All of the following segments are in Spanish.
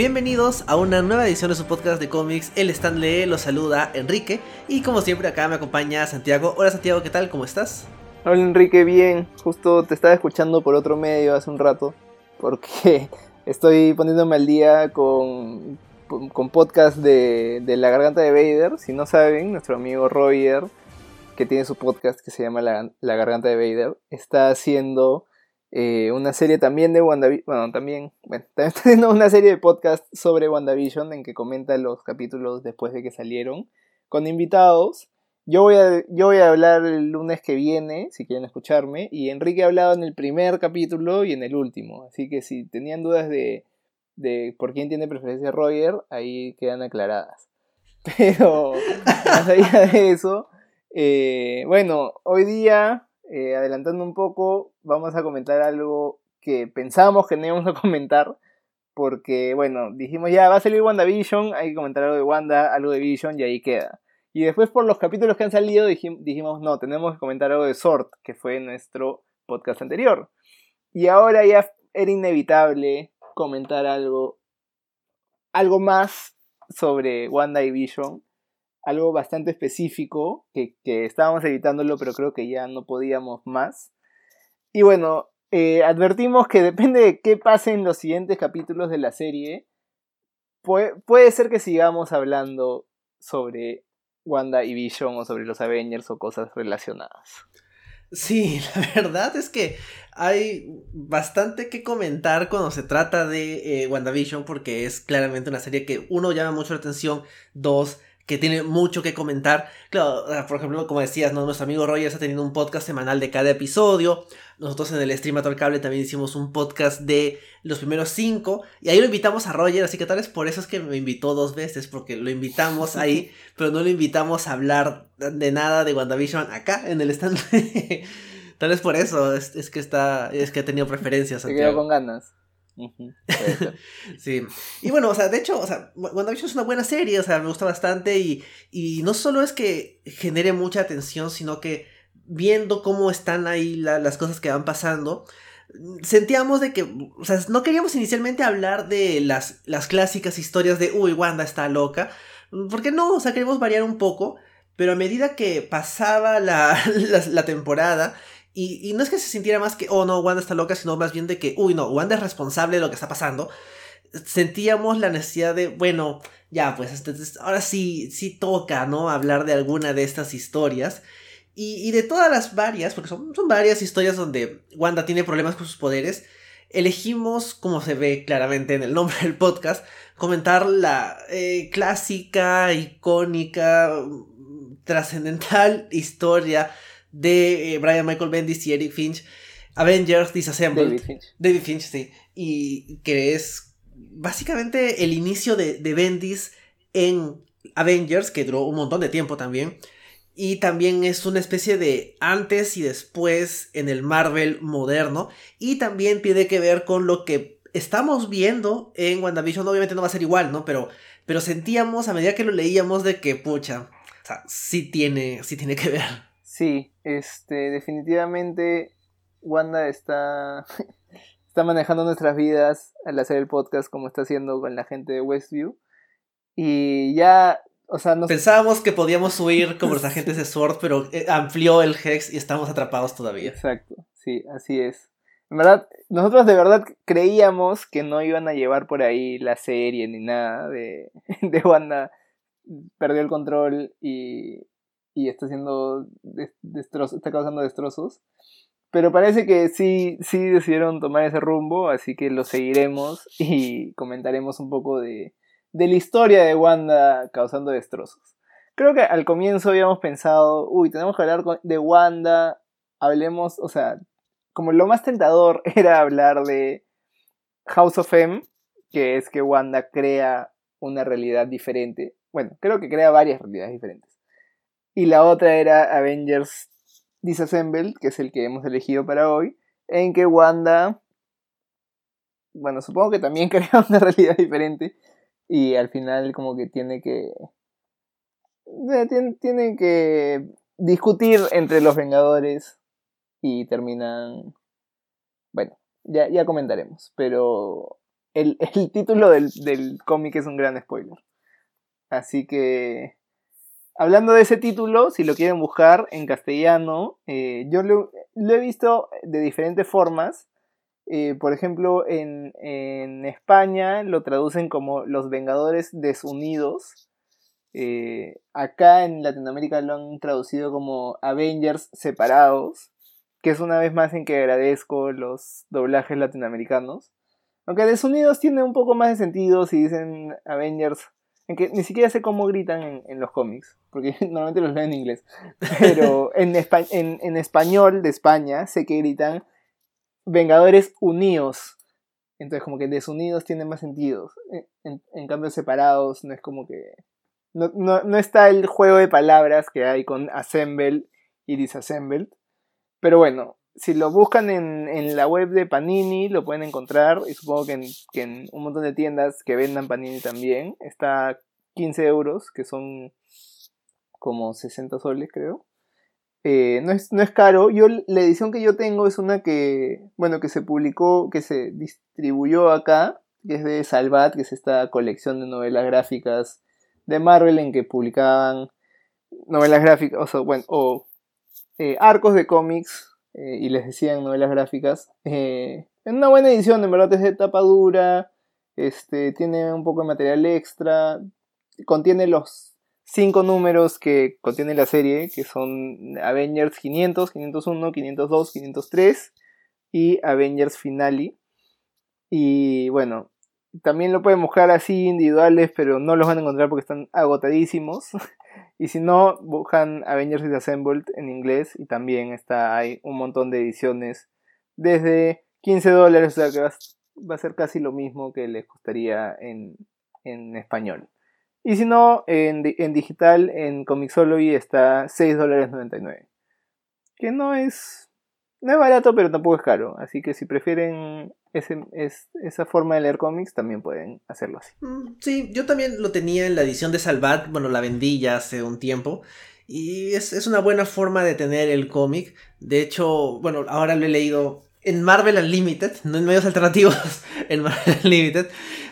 Bienvenidos a una nueva edición de su podcast de cómics. El Stanley los saluda Enrique y como siempre acá me acompaña Santiago. Hola Santiago, ¿qué tal? ¿Cómo estás? Hola Enrique, bien. Justo te estaba escuchando por otro medio hace un rato porque estoy poniéndome al día con, con podcast de, de La Garganta de Vader. Si no saben, nuestro amigo Roger, que tiene su podcast que se llama La, La Garganta de Vader, está haciendo eh, una serie también de WandaVision, bueno, también, bueno, también está haciendo una serie de podcast sobre WandaVision en que comenta los capítulos después de que salieron, con invitados. Yo voy, a, yo voy a hablar el lunes que viene, si quieren escucharme, y Enrique ha hablado en el primer capítulo y en el último, así que si tenían dudas de, de por quién tiene preferencia Roger, ahí quedan aclaradas. Pero, más allá de eso, eh, bueno, hoy día eh, adelantando un poco, vamos a comentar algo que pensábamos que no íbamos a comentar, porque, bueno, dijimos ya, va a salir WandaVision, hay que comentar algo de Wanda, algo de Vision, y ahí queda. Y después por los capítulos que han salido dijimos, no, tenemos que comentar algo de Sword, que fue nuestro podcast anterior. Y ahora ya era inevitable comentar algo, algo más sobre Wanda y Vision, algo bastante específico, que, estábamos evitándolo, pero creo que ya no podíamos más. Y bueno, eh, advertimos que depende de qué pase en los siguientes capítulos de la serie, puede, puede ser que sigamos hablando sobre Wanda y Vision o sobre los Avengers o cosas relacionadas. Sí, la verdad es que hay bastante que comentar cuando se trata de eh, WandaVision porque es claramente una serie que uno llama mucho la atención, dos que tiene mucho que comentar. Claro, por ejemplo, como decías, ¿no? nuestro amigo Roger está teniendo un podcast semanal de cada episodio. Nosotros en el Stream al Cable también hicimos un podcast de los primeros cinco. Y ahí lo invitamos a Roger, así que tal vez por eso es que me invitó dos veces, porque lo invitamos ahí, pero no lo invitamos a hablar de nada de WandaVision acá en el stand. tal vez por eso es, que está, es que ha tenido preferencias. Se quedó con ganas sí. Y bueno, o sea, de hecho, o sea, WandaVision es una buena serie, o sea, me gusta bastante y, y no solo es que genere mucha atención, sino que viendo cómo están ahí las cosas que van pasando, sentíamos de que, o sea, no queríamos inicialmente hablar de las, las clásicas historias de, uy, Wanda está loca, porque no, o sea, queremos variar un poco, pero a medida que pasaba la, la temporada y, no es que se sintiera más que, oh no, Wanda está loca, sino más bien de que, uy, no, Wanda es responsable de lo que está pasando. Sentíamos la necesidad de, bueno, ya, pues este, ahora sí, sí toca, ¿no? Hablar de alguna de estas historias. Y, de todas las varias, porque son, son varias historias donde Wanda tiene problemas con sus poderes, elegimos, como se ve claramente en el nombre del podcast, comentar la eh, clásica, icónica, trascendental historia de eh, Brian Michael Bendis y Eric Finch, Avengers Disassembled. David Finch. David Finch, sí. Y que es básicamente el inicio de, de Bendis en Avengers, que duró un montón de tiempo también. Y también es una especie de antes y después en el Marvel moderno. Y también tiene que ver con lo que estamos viendo en WandaVision. Obviamente no va a ser igual, ¿no? Pero, pero sentíamos a medida que lo leíamos de que, pucha, o sea, sí tiene, sí tiene que ver. Sí, este, definitivamente Wanda está, está manejando nuestras vidas al hacer el podcast como está haciendo con la gente de Westview. Y ya, o sea, nos... Pensábamos que podíamos huir como los agentes de Sword, pero eh, amplió el Hex y estamos atrapados todavía. Exacto, sí, así es. En verdad, nosotros de verdad creíamos que no iban a llevar por ahí la serie ni nada de, de Wanda. Perdió el control y, y está haciendo destrozos, está causando destrozos. Pero parece que sí, sí decidieron tomar ese rumbo, así que lo seguiremos y comentaremos un poco de, de la historia de Wanda causando destrozos. Creo que al comienzo habíamos pensado, uy, tenemos que hablar de Wanda, hablemos, o sea, como lo más tentador era hablar de House of M, que es que Wanda crea una realidad diferente. Bueno, creo que crea varias realidades diferentes. Y la otra era Avengers Disassembled, que es el que hemos elegido para hoy, en que Wanda, bueno, supongo que también crea una realidad diferente y al final como que tiene que... Tiene, que discutir entre los Vengadores y terminan... Bueno, ya, ya comentaremos, pero el, título del, cómic es un gran spoiler. Así que, hablando de ese título, si lo quieren buscar en castellano, eh, yo lo, he visto de diferentes formas. Eh, por ejemplo, en, en, España lo traducen como Los Vengadores Desunidos. Eh, acá en Latinoamérica lo han traducido como Avengers Separados, que es una vez más en que agradezco los doblajes latinoamericanos. Aunque Desunidos tiene un poco más de sentido si dicen Avengers, ni siquiera sé cómo gritan en, los cómics, porque normalmente los leo en inglés. Pero en, en, español de España sé que gritan Vengadores Unidos. Entonces como que desunidos tiene más sentido. En, cambio separados no es como que... No, no, está el juego de palabras que hay con assemble y disassembled. Pero bueno, si lo buscan en, la web de Panini, lo pueden encontrar. Y supongo que en, un montón de tiendas que vendan Panini también. Está 15 euros, que son como 60 soles, creo. Eh, no, es, no es caro. Yo, la edición que yo tengo es una que, bueno, que se publicó, que se distribuyó acá, que es de Salvat, que es esta colección de novelas gráficas de Marvel en que publicaban novelas gráficas, o, sea, bueno, o eh, arcos de cómics eh, y les decían novelas gráficas. Eh, en una buena edición, en verdad es de tapa dura, este, tiene un poco de material extra, contiene los cinco números que contiene la serie, que son Avengers 500, 501, 502, 503 y Avengers Finale. Y bueno, también lo pueden buscar así individuales, pero no los van a encontrar porque están agotadísimos. Y si no, buscan Avengers Disassembled en inglés y también está hay un montón de ediciones desde 15 dólares, o sea que va, a ser casi lo mismo que les costaría en, español. Y si no, en, en digital, en Comixology está 6 dólares 99. Que no es no es barato, pero tampoco es caro. Así que si prefieren ese, es, esa forma de leer cómics, también pueden hacerlo así. Mm, sí, yo también lo tenía en la edición de Salvat. Bueno, la vendí ya hace un tiempo. Y es, es una buena forma de tener el cómic. De hecho, bueno, ahora lo he leído en Marvel Unlimited, no en medios alternativos, en Marvel Unlimited.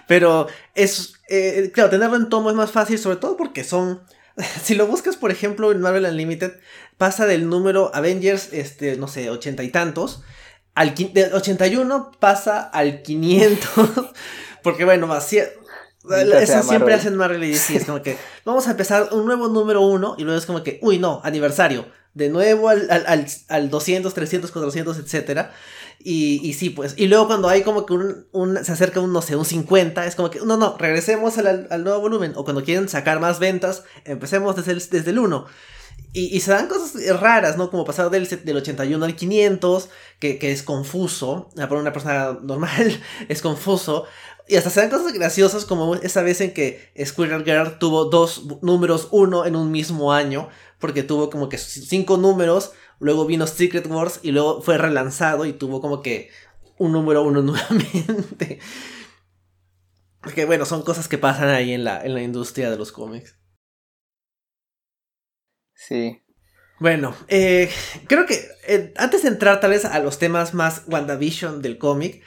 Pero es, eh, claro, tenerlo en tomo es más fácil, sobre todo porque son si lo buscas, por ejemplo, en Marvel Unlimited, pasa del número Avengers, este, no sé, ochenta y tantos, al de 81 pasa al 500, porque bueno, así, eso siempre hacen Marvel y DC, es como que vamos a empezar un nuevo número uno y luego es como que, uy, no, aniversario, de nuevo al, al, al 200, 300, 400, etcétera. Y, y, sí, pues. Y luego cuando hay como que un, se acerca un, no sé, un 50, es como que, no, no, regresemos al, al nuevo volumen. O cuando quieren sacar más ventas, empecemos desde el, desde el 1. Y, se dan cosas raras, ¿no? Como pasar del, del 81 al 500, que, que es confuso. Para una persona normal es confuso. Y hasta se dan cosas graciosas como esa vez en que Squirrel Girl tuvo dos números uno en un mismo año. Porque tuvo como que cinco números Luego vino Secret Wars y luego fue relanzado y tuvo como que un número uno nuevamente. Porque bueno, son cosas que pasan ahí en la, en la industria de los cómics. Sí. Bueno, eh, creo que eh, antes de entrar tal vez a los temas más WandaVision del cómic,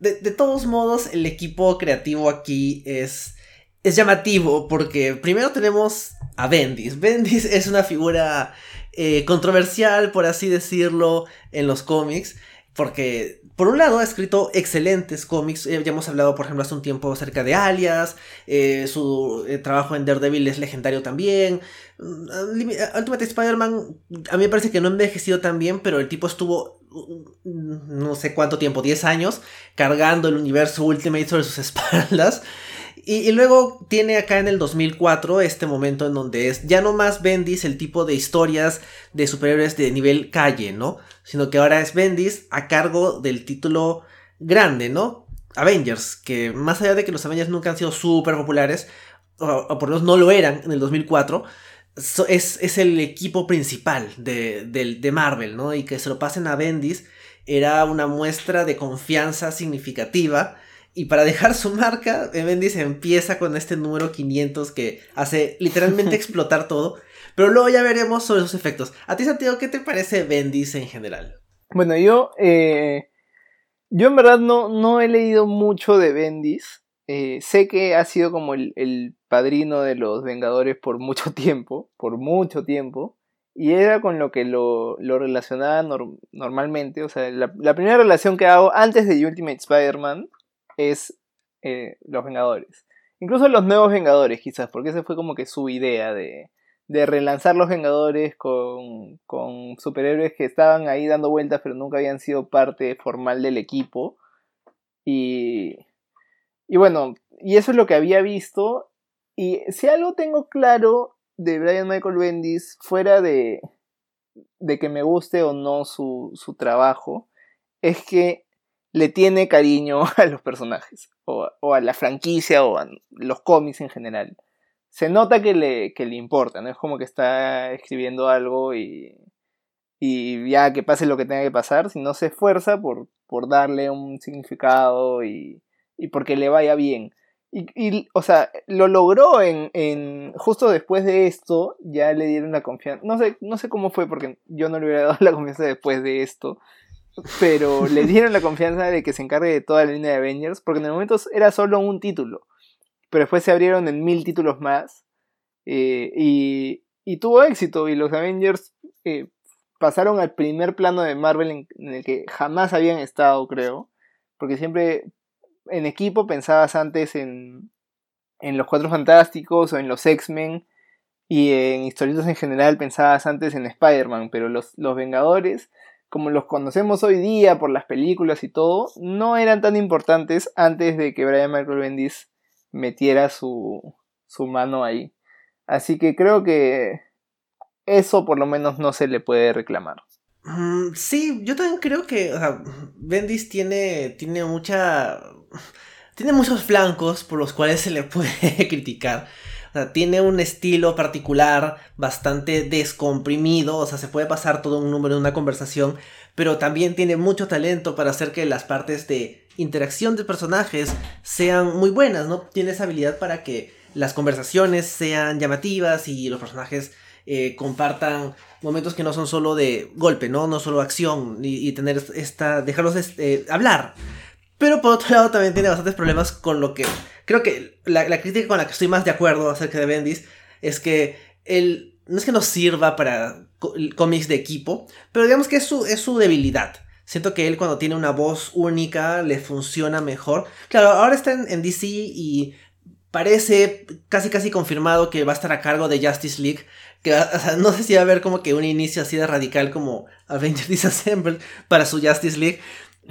de, de, todos modos el equipo creativo aquí es, es llamativo porque primero tenemos a Bendis. Bendis es una figura eh, controversial, por así decirlo, en los cómics. Porque, por un lado, ha escrito excelentes cómics. Eh, ya hemos hablado, por ejemplo, hace un tiempo acerca de Alias. Eh, su trabajo en Daredevil es legendario también. Mm, Ultimate Spider-Man, a mí me parece que no ha envejecido tan bien, pero el tipo estuvo mm, no sé cuánto tiempo, 10 años, cargando el universo Ultimate sobre sus espaldas. Y, luego tiene acá en el 2004 este momento en donde es ya no más Bendis el tipo de historias de superhéroes de nivel calle, ¿no? Sino que ahora es Bendis a cargo del título grande, ¿no? Avengers, que más allá de que los Avengers nunca han sido súper populares, o, por lo menos no lo eran en el 2004, es, es, el equipo principal de, de Marvel, ¿no? Y que se lo pasen a Bendis era una muestra de confianza significativa y para dejar su marca, Bendis empieza con este número 500 que hace literalmente explotar todo. Pero luego ya veremos sobre sus efectos. ¿A ti, Santiago, qué te parece Bendis en general? Bueno, yo, eh, Yo en verdad no, no he leído mucho de Bendis. Eh, sé que ha sido como el, padrino de los Vengadores por mucho tiempo, por mucho tiempo, y era con lo que lo, relacionaba normalmente. O sea, la, primera relación que hago antes de Ultimate Spider-Man es eh, los Vengadores. Incluso los nuevos Vengadores, quizás, porque esa fue como que su idea de, de relanzar los Vengadores con, con superhéroes que estaban ahí dando vueltas pero nunca habían sido parte formal del equipo. Y, y bueno, y eso es lo que había visto. Y si algo tengo claro de Brian Michael Bendis, fuera de, de que me guste o no su, su trabajo, es que le tiene cariño a los personajes, o, o, a la franquicia, o a los cómics en general. Se nota que le, que le importa, ¿no? Es como que está escribiendo algo y, y ya que pase lo que tenga que pasar, si no se esfuerza por, por darle un significado y, y porque le vaya bien. Y, o sea, lo logró en, en, justo después de esto, ya le dieron la confianza. No sé, no sé cómo fue, porque yo no le hubiera dado la confianza después de esto. Pero le dieron la confianza de que se encargue de toda la línea de Avengers, porque en el momento era solo un título. Pero después se abrieron en mil títulos más. Eh, y, y, tuvo éxito. Y los Avengers eh, pasaron al primer plano de Marvel en, el que jamás habían estado, creo. Porque siempre en equipo pensabas antes en, en los Cuatro Fantásticos o en los X-Men y en historietas en general pensabas antes en Spider-Man, pero los, los Vengadores, como los conocemos hoy día por las películas y todo, no eran tan importantes antes de que Brian Michael Bendis metiera su, su mano ahí. Así que creo que eso por lo menos no se le puede reclamar. Mm, sí, yo también creo que Bendis tiene, tiene mucha tiene muchos flancos por los cuales se le puede criticar. Sea, tiene un estilo particular, bastante descomprimido, o sea, se puede pasar todo un número en una conversación, pero también tiene mucho talento para hacer que las partes de interacción de personajes sean muy buenas, ¿no? Tiene esa habilidad para que las conversaciones sean llamativas y los personajes eh, compartan momentos que no son solo de golpe, ¿no? No solo acción y, tener esta, dejarlos eh, hablar. Pero por otro lado también tiene bastantes problemas con lo que... Creo que la, crítica con la que estoy más de acuerdo acerca de Bendis es que él no es que no sirva para cómics de equipo, pero digamos que es su, es su debilidad. Siento que él cuando tiene una voz única le funciona mejor. Claro, ahora está en, DC y parece casi casi confirmado que va a estar a cargo de Justice League. Que, no sé si va a haber como que un inicio así de radical como Avengers Disassembled para su Justice League.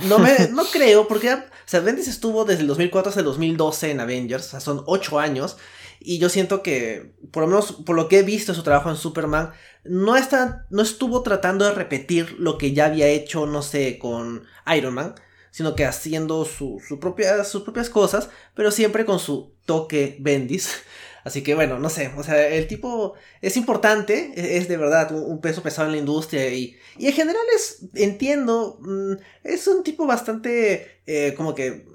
No, me, no creo, porque sea, Bendis estuvo desde el 2004 hasta el 2012 en Avengers, o sea, son 8 años. Y yo siento que, por lo menos por lo que he visto su trabajo en Superman, no, estuvo tratando de repetir lo que ya había hecho, no sé, con Iron Man, sino que haciendo sus propias cosas, pero siempre con su toque Bendis. Así que bueno, no sé, o sea, el tipo es importante, e-, es de verdad un, peso pesado en la industria y, y en general es, entiendo, mm, es un tipo bastante eh, como que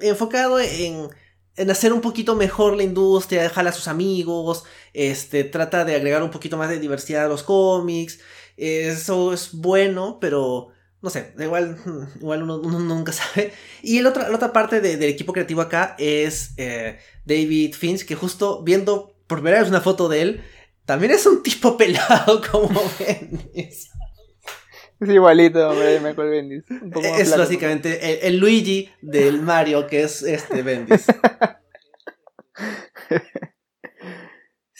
enfocado en, en hacer un poquito mejor la industria, dejar a sus amigos, este, trata de agregar un poquito más de diversidad a los cómics, eso es bueno, pero no sé, igual, igual uno, nunca sabe. Y el otro, la otra parte del equipo creativo acá es eh, David Finch, que justo viendo por primera vez una foto de él, también es un tipo pelado como Bendis. Es igualito, hombre, Michael Bendis. es básicamente el, Luigi del Mario, que es este Bendis.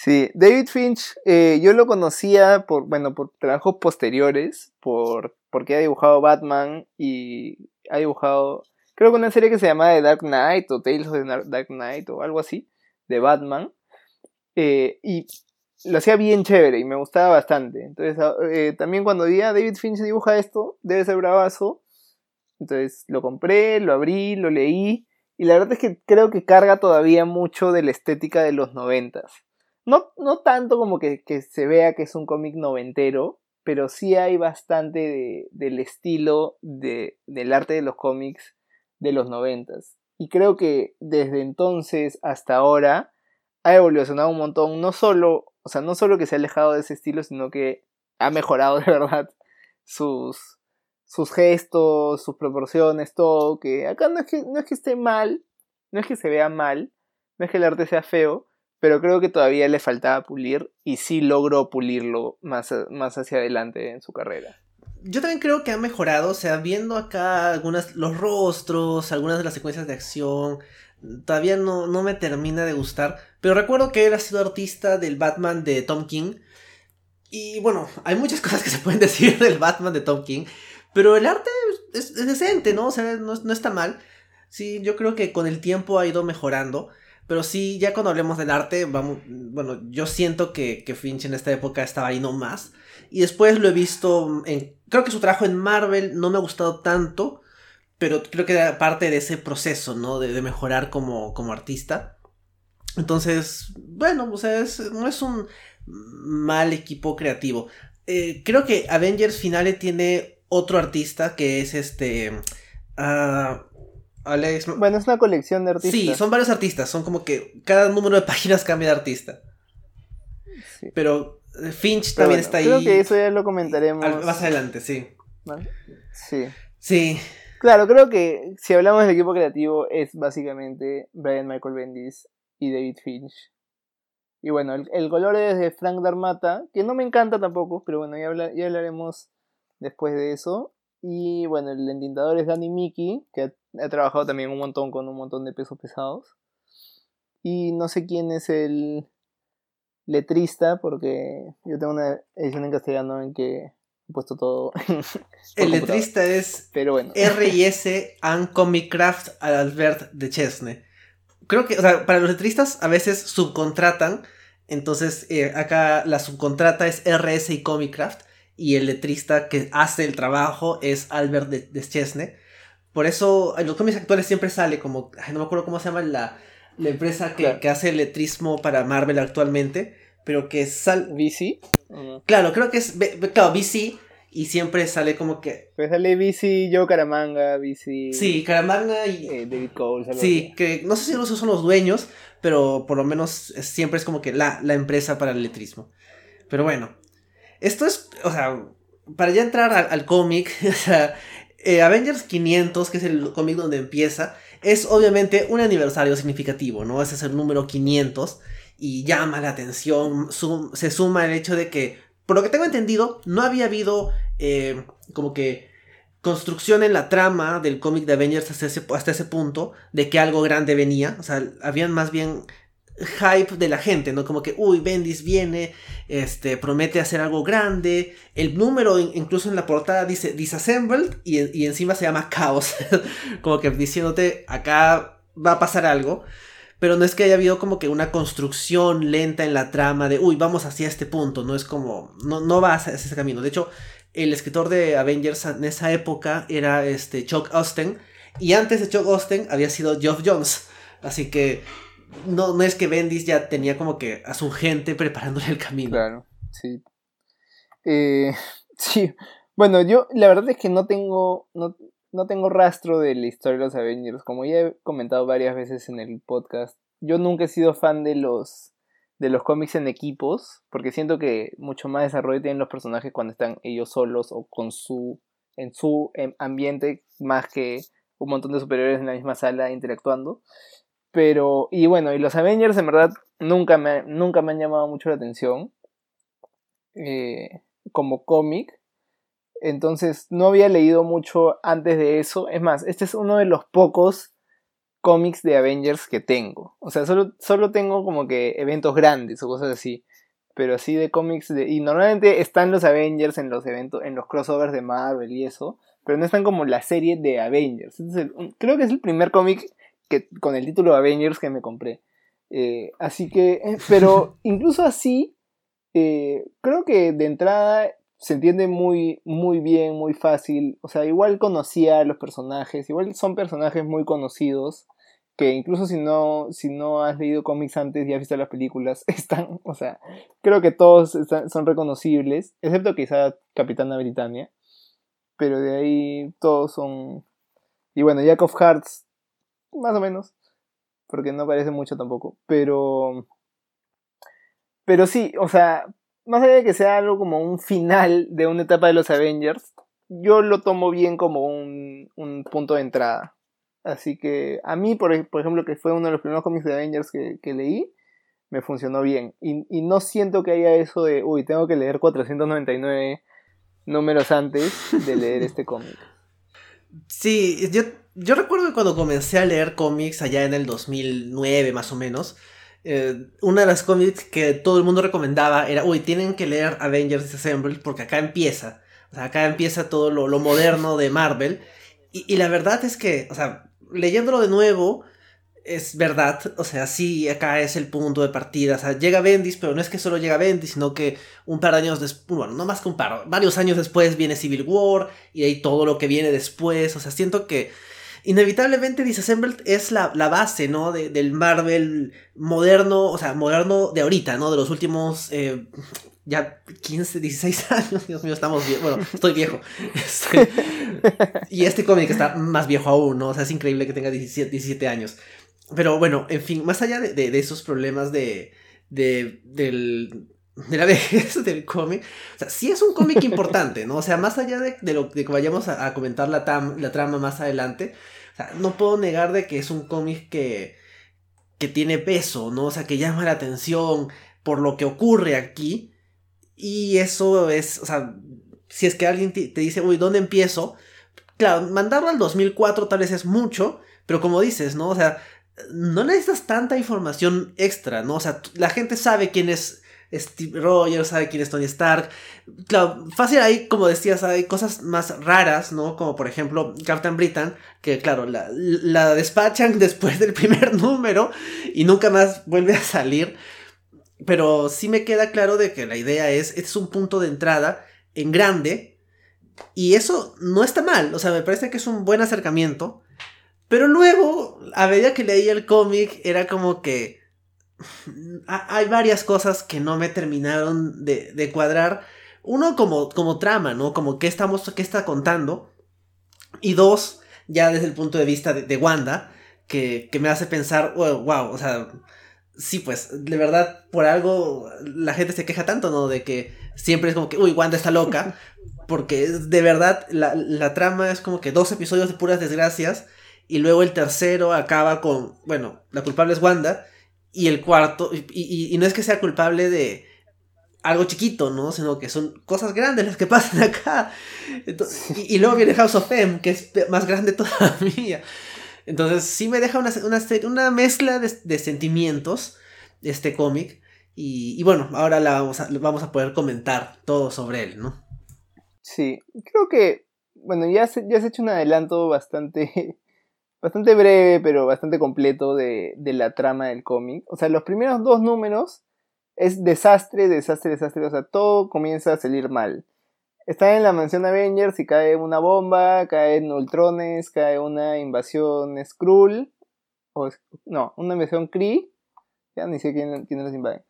Sí, David Finch, eh, yo lo conocía por, bueno, por trabajos posteriores, por porque ha dibujado Batman y ha dibujado, creo que una serie que se llama The Dark Knight o Tales of the Dark Knight o algo así, de Batman. Eh, y lo hacía bien chévere y me gustaba bastante. Entonces, ah, eh, también cuando vi a David Finch dibuja esto, debe ser bravazo. Entonces lo compré, lo abrí, lo leí. Y la verdad es que creo que carga todavía mucho de la estética de los noventas. No, no tanto como que, que se vea que es un cómic noventero, pero sí hay bastante del estilo de, del arte de los cómics de los noventas. Y creo que desde entonces hasta ahora ha evolucionado un montón, no solo, o sea, no solo que se ha alejado de ese estilo, sino que ha mejorado de verdad sus, sus gestos, sus proporciones, todo, que acá no es que, no es que esté mal, no es que se vea mal, no es que el arte sea feo, pero creo que todavía le faltaba pulir y sí logró pulirlo más, más hacia adelante en su carrera. Yo también creo que ha mejorado, o sea, viendo acá algunas, los rostros, algunas de las secuencias de acción, todavía no, no me termina de gustar, pero recuerdo que él ha sido artista del Batman de Tom King, y bueno, hay muchas cosas que se pueden decir del Batman de Tom King, pero el arte es, decente, ¿no? O sea, no, no está mal. Sí, yo creo que con el tiempo ha ido mejorando. Pero sí, ya cuando hablemos del arte, vamos, bueno, yo siento que, que Finch en esta época estaba ahí más Y después lo he visto en, creo que su trabajo en Marvel no me ha gustado tanto, pero creo que era parte de ese proceso, ¿no? De, mejorar como, como artista. Entonces, bueno, o sea, no es un mal equipo creativo. Eh, creo que Avengers Finale tiene otro artista que es este... Uh, Alex. Bueno, es una colección de artistas. Sí, son varios artistas. Son como que cada número de páginas cambia de artista. Pero eh, Finch también está ahí. Creo que eso ya lo comentaremos. más adelante, sí. Sí. Sí. Claro, creo que si hablamos del equipo creativo es básicamente Brian Michael Bendis y David Finch. Y bueno, el, color es de Frank Darmata, que no me encanta tampoco, pero bueno, ya, ya hablaremos después de eso. Y bueno, el entintador es Danny Mickey, que ha, trabajado también un montón con un montón de pesos pesados. Y no sé quién es el letrista, porque yo tengo una edición en castellano en que he puesto todo. el letrista es Pero bueno. R&S and Comic Craft Albert de Chesney. Creo que, o sea, para los letristas a veces subcontratan, entonces eh, acá la subcontrata es RS y Comic Craft y el letrista que hace el trabajo es Albert de, Por eso en los cómics actuales siempre sale como, no me acuerdo cómo se llama la, la empresa que, hace el letrismo para Marvel actualmente, pero que sale... ¿VC? Claro, creo que es, claro, VC, y siempre sale como que... Pues sale VC, Joe Caramanga, VC... Sí, Caramanga y... Eh, David Cole. Sí, que no sé si esos son los dueños, pero por lo menos siempre es como que la, la empresa para el letrismo. Pero bueno, esto es, o sea, para ya entrar al, cómic, o sea, eh, Avengers 500, que es el cómic donde empieza, es obviamente un aniversario significativo, ¿no? Ese es el número 500 y llama la atención, se suma el hecho de que, por lo que tengo entendido, no había habido eh, como que construcción en la trama del cómic de Avengers hasta ese, hasta ese punto de que algo grande venía, o sea, habían más bien hype de la gente, ¿no? Como que, uy, Bendis viene, este, promete hacer algo grande. El número, incluso en la portada, dice Disassembled y, y encima se llama Chaos. como que diciéndote, acá va a pasar algo. Pero no es que haya habido como que una construcción lenta en la trama de, uy, vamos hacia este punto. No es como, no, no va hacia ese camino. De hecho, el escritor de Avengers en esa época era este Chuck Austen. Y antes de Chuck Austen había sido Geoff Jones. Así que no, no es que Bendis ya tenía como que a su gente preparándole el camino. Claro, sí. Eh, sí. Bueno, yo la verdad es que no tengo, no, no tengo rastro de la historia de los Avengers. Como ya he comentado varias veces en el podcast, yo nunca he sido fan de los de los cómics en equipos, porque siento que mucho más desarrollo tienen los personajes cuando están ellos solos o con su en su em, ambiente más que un montón de superiores en la misma sala interactuando. Pero, y bueno, y los Avengers en verdad nunca me, nunca me han llamado mucho la atención eh, como cómic. Entonces no había leído mucho antes de eso. Es más, este es uno de los pocos cómics de Avengers que tengo. O sea, solo, solo tengo como que eventos grandes o cosas así. Pero así de cómics de. Y normalmente están los Avengers en los eventos, en los crossovers de Marvel y eso. Pero no están como la serie de Avengers. creo que es el primer cómic que, con el título Avengers que me compré. Eh, así que, eh, pero incluso así, eh, creo que de entrada se entiende muy, muy bien, muy fácil. O sea, igual conocía a los personajes, igual son personajes muy conocidos, que incluso si no, si no has leído cómics antes y has visto las películas, están, o sea, creo que todos son reconocibles, excepto quizá Capitana Britannia, pero de ahí todos son... Y bueno, Jack of Hearts más o menos, porque no parece mucho tampoco, pero... Pero sí, o sea, más allá de que sea algo como un final de una etapa de los Avengers, yo lo tomo bien como un, un punto de entrada. Así que a mí, por, por, ejemplo, que fue uno de los primeros cómics de Avengers que, que leí, me funcionó bien. Y, y, no siento que haya eso de, uy, tengo que leer 499 números antes de leer este cómic. Sí, yo, yo recuerdo que cuando comencé a leer cómics allá en el 2009 más o menos, eh, una de las cómics que todo el mundo recomendaba era, uy, tienen que leer Avengers Disassembled porque acá empieza. O sea, acá empieza todo lo, lo moderno de Marvel. Y, y, la verdad es que, o sea, leyéndolo de nuevo, es verdad, o sea, sí, acá es el punto de partida, o sea, llega Bendis, pero no es que solo llega Bendis, sino que un par de años después, bueno, no más que un par, varios años después viene Civil War y ahí todo lo que viene después, o sea, siento que inevitablemente Disassembled es la, la base, ¿no? De, del Marvel moderno, o sea, moderno de ahorita, ¿no? De los últimos... Eh, ya 15, 16 años, Dios mío, estamos bien. Bueno, estoy viejo. Estoy... y este cómic está más viejo aún, ¿no? O sea, es increíble que tenga 17, 17 años. Pero bueno, en fin, más allá de, de, de esos problemas de, de, del, de la vejez del cómic, o sea, sí es un cómic importante, ¿no? O sea, más allá de, de lo de que vayamos a, a comentar la, tam, la trama más adelante, o sea, no puedo negar de que es un cómic que, que tiene peso, ¿no? O sea, que llama la atención por lo que ocurre aquí. Y eso es, o sea, si es que alguien te, te dice, uy, ¿dónde empiezo? Claro, mandarlo al 2004 tal vez es mucho, pero como dices, ¿no? O sea, no necesitas tanta información extra, ¿no? O sea, la gente sabe quién es Steve Rogers, sabe quién es Tony Stark. Claro, fácil ahí, como decías, hay cosas más raras, ¿no? Como por ejemplo Captain Britain, que claro, la, la despachan después del primer número y nunca más vuelve a salir. Pero sí me queda claro de que la idea es, este es un punto de entrada en grande y eso no está mal, o sea, me parece que es un buen acercamiento. Pero luego, a medida que leía el cómic, era como que hay varias cosas que no me terminaron de, de cuadrar. Uno como, como trama, ¿no? Como qué estamos, qué está contando. Y dos, ya desde el punto de vista de, de Wanda, que, que, me hace pensar, wow, wow, o sea, sí, pues, de verdad, por algo la gente se queja tanto, ¿no? De que siempre es como que, uy, Wanda está loca. Porque de verdad, la, la trama es como que dos episodios de puras desgracias. Y luego el tercero acaba con, bueno, la culpable es Wanda y el cuarto, y, y, no es que sea culpable de algo chiquito, ¿no? Sino que son cosas grandes las que pasan acá. Y, luego viene House of M, que es más grande todavía. Entonces sí me deja una, una, una mezcla de, de, sentimientos este cómic. Y, y, bueno, ahora la vamos, a, vamos a poder comentar todo sobre él, ¿no? Sí, creo que, bueno, ya, se, ya has hecho un adelanto bastante bastante breve, pero bastante completo de, de la trama del cómic. O sea, los primeros dos números es desastre, desastre, desastre. O sea, todo comienza a salir mal. Está en la mansión Avengers y cae una bomba, caen ultrones, cae una invasión Skrull. O, no, una invasión Kree. Ya ni sé quién, quién los invade.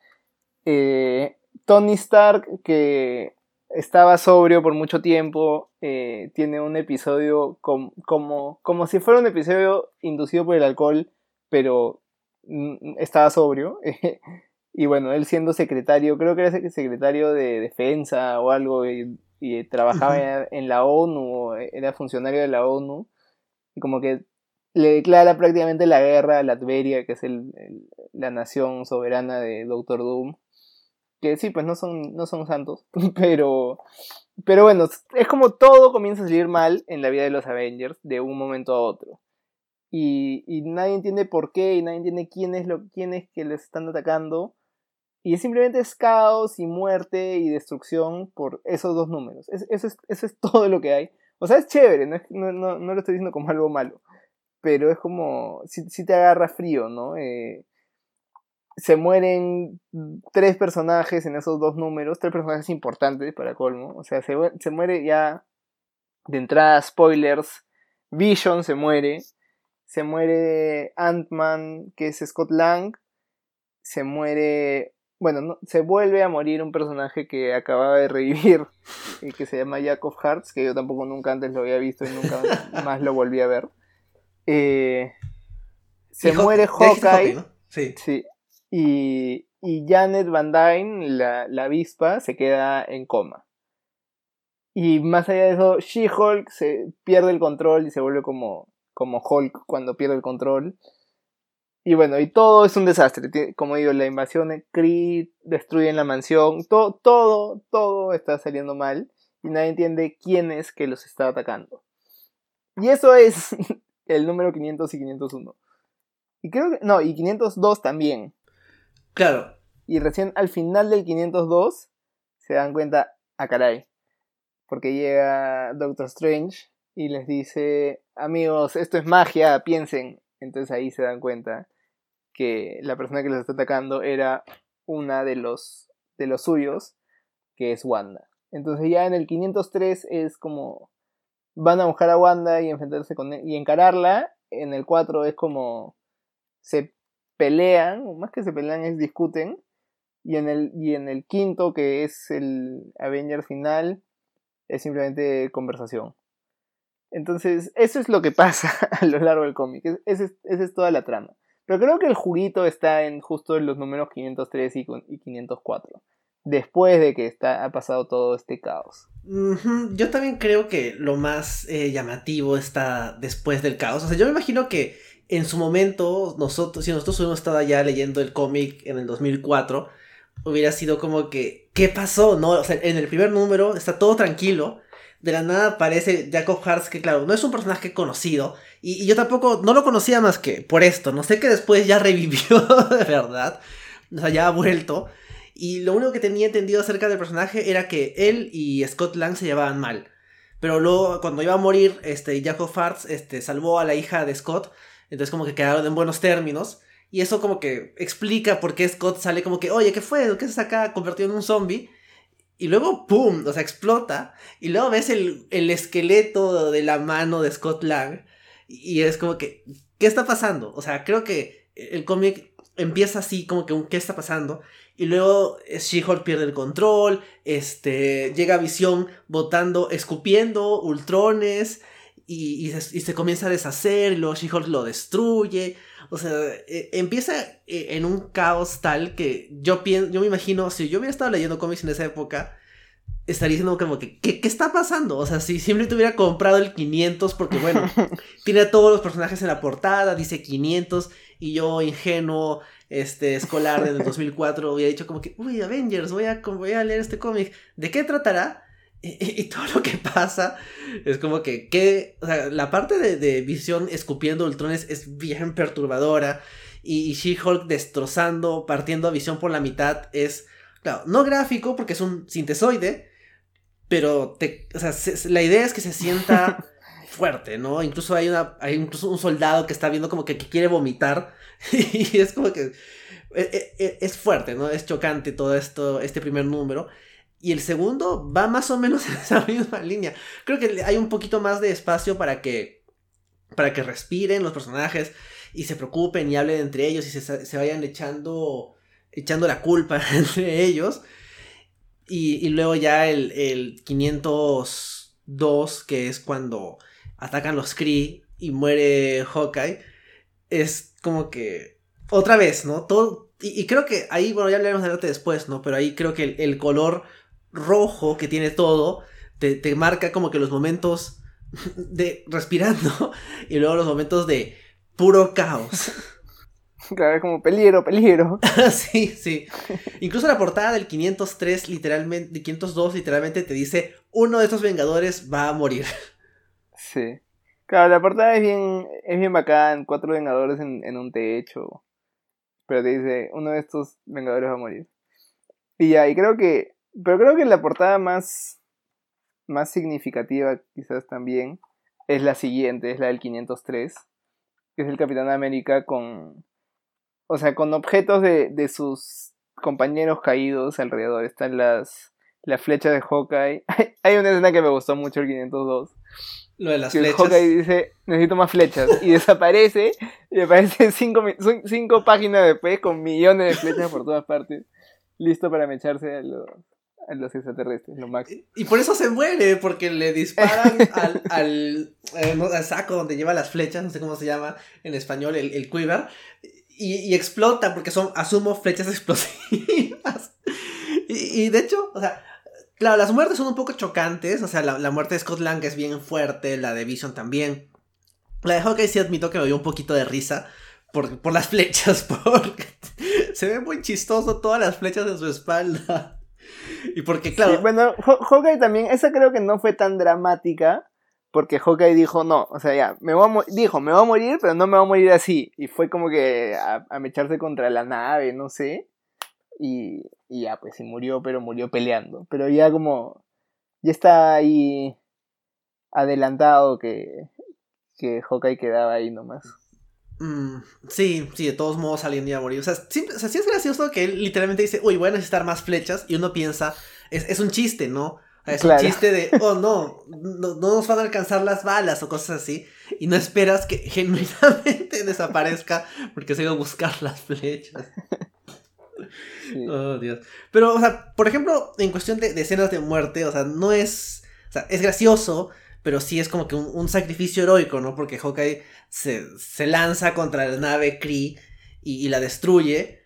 Eh, Tony Stark, que estaba sobrio por mucho tiempo, eh, tiene un episodio com, como, como si fuera un episodio inducido por el alcohol, pero mm, estaba sobrio. y bueno, él siendo secretario, creo que era secretario de defensa o algo, y, y trabajaba en, en la ONU, era funcionario de la ONU, y como que le declara prácticamente la guerra a Latveria, que es el, el, la nación soberana de Doctor Doom que sí, pues no son, no son santos, pero, pero bueno, es como todo comienza a salir mal en la vida de los Avengers de un momento a otro. Y, y nadie entiende por qué, y nadie entiende quién es, lo, quién es que les están atacando. Y simplemente es caos y muerte y destrucción por esos dos números. Es, eso, es, eso es todo lo que hay. O sea, es chévere, no, es, no, no, no, lo estoy diciendo como algo malo. Pero es como, si, si te agarra frío, ¿no? Eh, se mueren tres personajes en esos dos números, tres personajes importantes para colmo. O sea, se, se muere ya de entrada, spoilers. Vision se muere. Se muere Ant-Man, que es Scott Lang. Se muere. Bueno, no, se vuelve a morir un personaje que acababa de revivir, y que se llama Jack of Hearts, que yo tampoco nunca antes lo había visto y nunca más lo volví a ver. Eh, se muere Hawkeye. ¿no? Sí. sí. Y, y Janet Van Dyne, la, la avispa, se queda en coma. Y más allá de eso, She-Hulk se pierde el control y se vuelve como, como Hulk cuando pierde el control. Y bueno, y todo es un desastre. Como digo, la invasión de Kree, destruyen la mansión, todo, todo, todo está saliendo mal. Y nadie entiende quién es que los está atacando. Y eso es el número 500 y 501. Y creo que, no, y 502 también. Claro. Y recién al final del 502 se dan cuenta, a ah, caray. Porque llega Doctor Strange y les dice, amigos, esto es magia, piensen. Entonces ahí se dan cuenta que la persona que los está atacando era una de los, de los suyos, que es Wanda. Entonces ya en el 503 es como van a buscar a Wanda y enfrentarse con e-, y encararla. En el 4 es como se pelean, más que se pelean es discuten. Y en el, y en el quinto, que es el Avenger final, es simplemente conversación. Entonces, eso es lo que pasa a lo largo del cómic. Esa es toda la trama. Pero creo que el juguito está en justo en los números 503 y 504. Después de que está, ha pasado todo este caos. Yo también creo que lo más eh, llamativo está después del caos. O sea, yo me imagino que en su momento, nosotros, si nosotros hubiéramos estado allá leyendo el cómic en el 2004, hubiera sido como que, ¿qué pasó? No, o sea, en el primer número está todo tranquilo de la nada aparece Jacob Hartz, que claro, no es un personaje conocido, y, yo tampoco, no lo conocía más que por esto, no sé que después ya revivió de verdad, o sea, ya ha vuelto, y lo único que tenía entendido acerca del personaje era que él y Scott Lang se llevaban mal, pero luego cuando iba a morir, este, Jacob Hartz, este, salvó a la hija de Scott, entonces como que quedaron en buenos términos, y eso como que explica por qué Scott sale como que, oye, ¿qué fue? ¿Qué se acá convertido en un zombie? Y luego, ¡pum! O sea, explota. Y luego ves el, esqueleto de la mano de Scott Lang. Y es como que, ¿qué está pasando? O sea, creo que el cómic empieza así, como que, ¿qué está pasando? Y luego eh, She-Hulk pierde el control. Este, llega Visión botando, escupiendo ultrones. Y, y, se, comienza a deshacer. Y luego She-Hulk lo destruye. O sea, eh, empieza eh, en un caos tal que yo pienso, yo me imagino, si yo hubiera estado leyendo cómics en esa época, estaría diciendo como que, ¿qué, está pasando? O sea, si siempre hubiera comprado el 500, porque bueno, tiene a todos los personajes en la portada, dice 500, y yo, ingenuo, este, escolar del 2004, hubiera dicho como que, uy, Avengers, voy a, voy a leer este cómic, ¿de qué tratará? Y, todo lo que pasa es como que, que o sea, la parte de, de Visión escupiendo ultrones es bien perturbadora. Y, She-Hulk destrozando, partiendo a Visión por la mitad es, claro, no gráfico porque es un sintesoide, pero te, o sea, la idea es que se sienta fuerte, ¿no? Incluso hay, una, hay incluso un soldado que está viendo como que, quiere vomitar y es como que e, e, e, es, fuerte, ¿no? Es chocante todo esto, este primer número. Y el segundo va más o menos en esa misma línea. Creo que hay un poquito más de espacio para que, para que respiren los personajes y se preocupen y hablen entre ellos y se, vayan echando, echando la culpa entre ellos. Y, luego ya el, el 502, que es cuando atacan los Kree y muere Hawkeye, es como que otra vez, ¿no? Todo, y, creo que ahí, bueno, ya hablaremos de arte después, ¿no? Pero ahí creo que el color rojo que tiene todo, te, marca como que los momentos de respirando y luego los momentos de puro caos. Claro, como peligro, peligro. sí, sí. Incluso la portada del 503, literalmente, de 502, literalmente te dice, uno de estos Vengadores va a morir. Sí. Claro, la portada es bien, es bien bacán, cuatro Vengadores en, en un techo. Pero te dice, uno de estos Vengadores va a morir. Y ya, y creo que pero creo que la portada más, más significativa, quizás también, es la siguiente, es la del 503, que es el Capitán América con, o sea, con objetos de, de sus compañeros caídos alrededor. Están las, las flechas de Hawkeye. Hay una escena que me gustó mucho, el 502. Lo de las que flechas. Hawkeye dice, necesito más flechas. Y desaparece. y aparece cinco, cinco páginas después con millones de flechas por todas partes. Listo para echarse a los, los extraterrestres, lo máximo. Y, por eso se muere, porque le disparan al, al, eh, al, saco donde lleva las flechas, no sé cómo se llama en español, el, el quiver, y, y, explota porque son, asumo, flechas explosivas. Y, y, de hecho, o sea, Claro, las muertes son un poco chocantes. O sea, la, muerte de Scott Lang es bien fuerte, la de Vision también. La de Hawkeye sí admito que me dio un poquito de risa. Por, por las flechas, porque se ve muy chistoso todas las flechas en su espalda. Y porque, claro. bueno, Hawkeye también, esa creo que no fue tan dramática. Porque Hawkeye dijo, no, o sea, ya, me voy a dijo, me voy a morir, pero no me voy a morir así. Y fue como que a, a mecharse contra la nave, no sé. Y, y ya, pues sí murió, pero murió peleando. Pero ya como, ya está ahí adelantado que, que Hawkeye quedaba ahí nomás. Mm, sí, sí, de todos modos alguien iba a morir. O sea, sí, o sea, sí es gracioso que él literalmente dice, uy, voy a necesitar más flechas. Y uno piensa, es, es un chiste, ¿no? Es un chiste de, oh no, no, nos van a alcanzar las balas o cosas así. Y no esperas que genuinamente desaparezca porque se iba a buscar las flechas. Oh, Dios. Pero, o sea, por ejemplo, en cuestión de, escenas de muerte, o sea, no es. O sea, es gracioso, pero sí es como que un, sacrificio heroico, ¿no? Porque Hawkeye se, se lanza contra la nave Kree y, la destruye.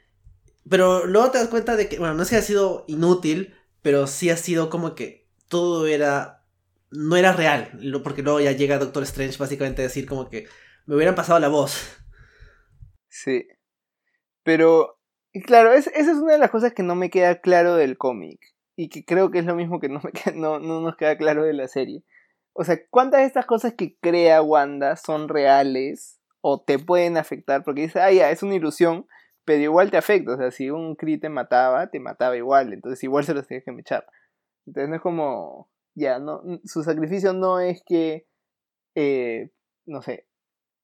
Pero luego te das cuenta de que, bueno, no es que haya sido inútil, pero sí ha sido como que todo era. No era real. Porque luego ya llega Doctor Strange básicamente a decir como que me hubieran pasado la voz. Sí. Pero claro, esa es una de las cosas que no me queda claro del cómic. Y que creo que es lo mismo que no, me no, no nos queda claro de la serie. O sea, ¿cuántas de estas cosas que crea Wanda son reales o te pueden afectar? Porque dice, ah, ya, es una ilusión, pero igual te afecta. O sea, si un Kree te mataba, te mataba igual. Entonces igual se los tienes que echar. Entonces no es como, ya, no, su sacrificio no es que, eh, no sé,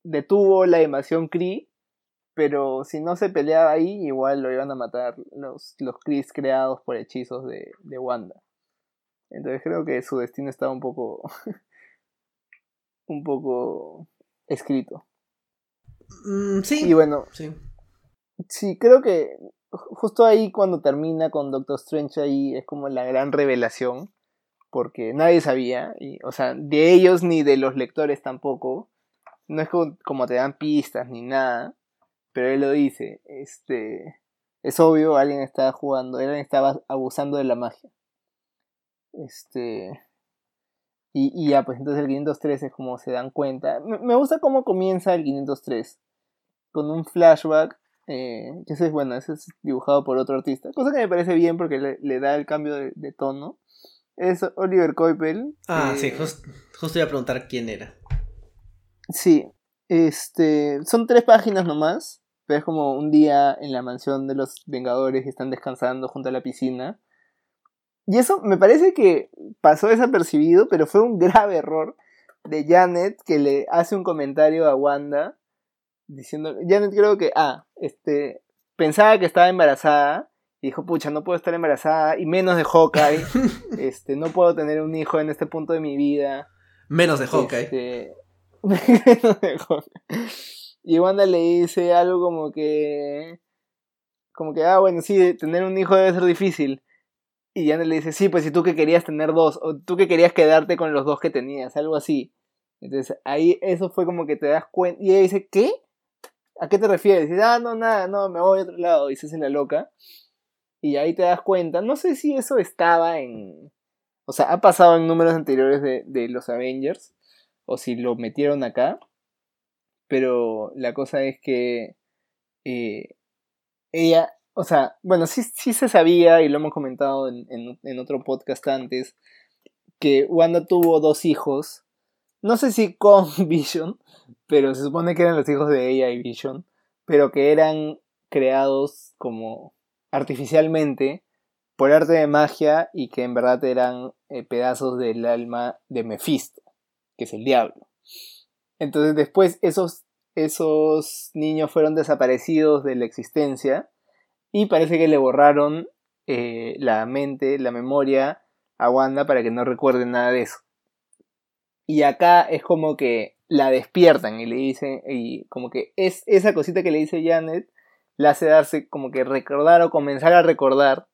detuvo la invasión Kree, pero si no se peleaba ahí, igual lo iban a matar los, los creados por hechizos de, de Wanda. Entonces creo que su destino estaba un poco. un poco escrito. Mm, sí. Y bueno. Sí. Sí, creo que justo ahí cuando termina con Doctor Strange ahí es como la gran revelación. Porque nadie sabía. Y, o sea, de ellos ni de los lectores tampoco. No es como te dan pistas ni nada pero él lo dice, este, es obvio, alguien está jugando, alguien estaba abusando de la magia. Este, y, y ya, pues entonces el 503 es como se dan cuenta. Me, gusta cómo comienza el 503, con un flashback, eh, que ese es bueno, ese es dibujado por otro artista, cosa que me parece bien porque le, da el cambio de, tono. Es Oliver Coipel. Ah, sí, justo iba a preguntar quién era. Sí, este, son tres páginas nomás. Pero es como un día en la mansión de los Vengadores y están descansando junto a la piscina. Y eso me parece que pasó desapercibido, pero fue un grave error de Janet que le hace un comentario a Wanda diciendo, Janet creo que, ah, este, pensaba que estaba embarazada y dijo, pucha, no puedo estar embarazada y menos de Hawkeye, este, no puedo tener un hijo en este punto de mi vida. Menos de Hawkeye. Este, menos de Hawkeye. Y Wanda le dice algo como que. Como que, ah, bueno, sí, tener un hijo debe ser difícil. Y Janet le dice, sí, pues si tú que querías tener dos, o tú que querías quedarte con los dos que tenías, algo así. Entonces ahí eso fue como que te das cuenta. Y ella dice, ¿qué? ¿A qué te refieres? Dice, ah, no, nada, no, me voy a otro lado. Y se hace la loca. Y ahí te das cuenta. No sé si eso estaba en. O sea, ha pasado en números anteriores de, de los Avengers. O si lo metieron acá. Pero la cosa es que eh, ella, o sea, bueno, sí, sí se sabía, y lo hemos comentado en, en, otro podcast antes, que Wanda tuvo dos hijos. No sé si con Vision, pero se supone que eran los hijos de ella y Vision, pero que eran creados como artificialmente por arte de magia y que en verdad eran eh, pedazos del alma de Mephisto, que es el diablo. Entonces después esos, esos niños fueron desaparecidos de la existencia y parece que le borraron eh, la mente, la memoria a Wanda para que no recuerde nada de eso. Y acá es como que la despiertan y le dicen, y como que es esa cosita que le dice Janet, la hace darse como que recordar o comenzar a recordar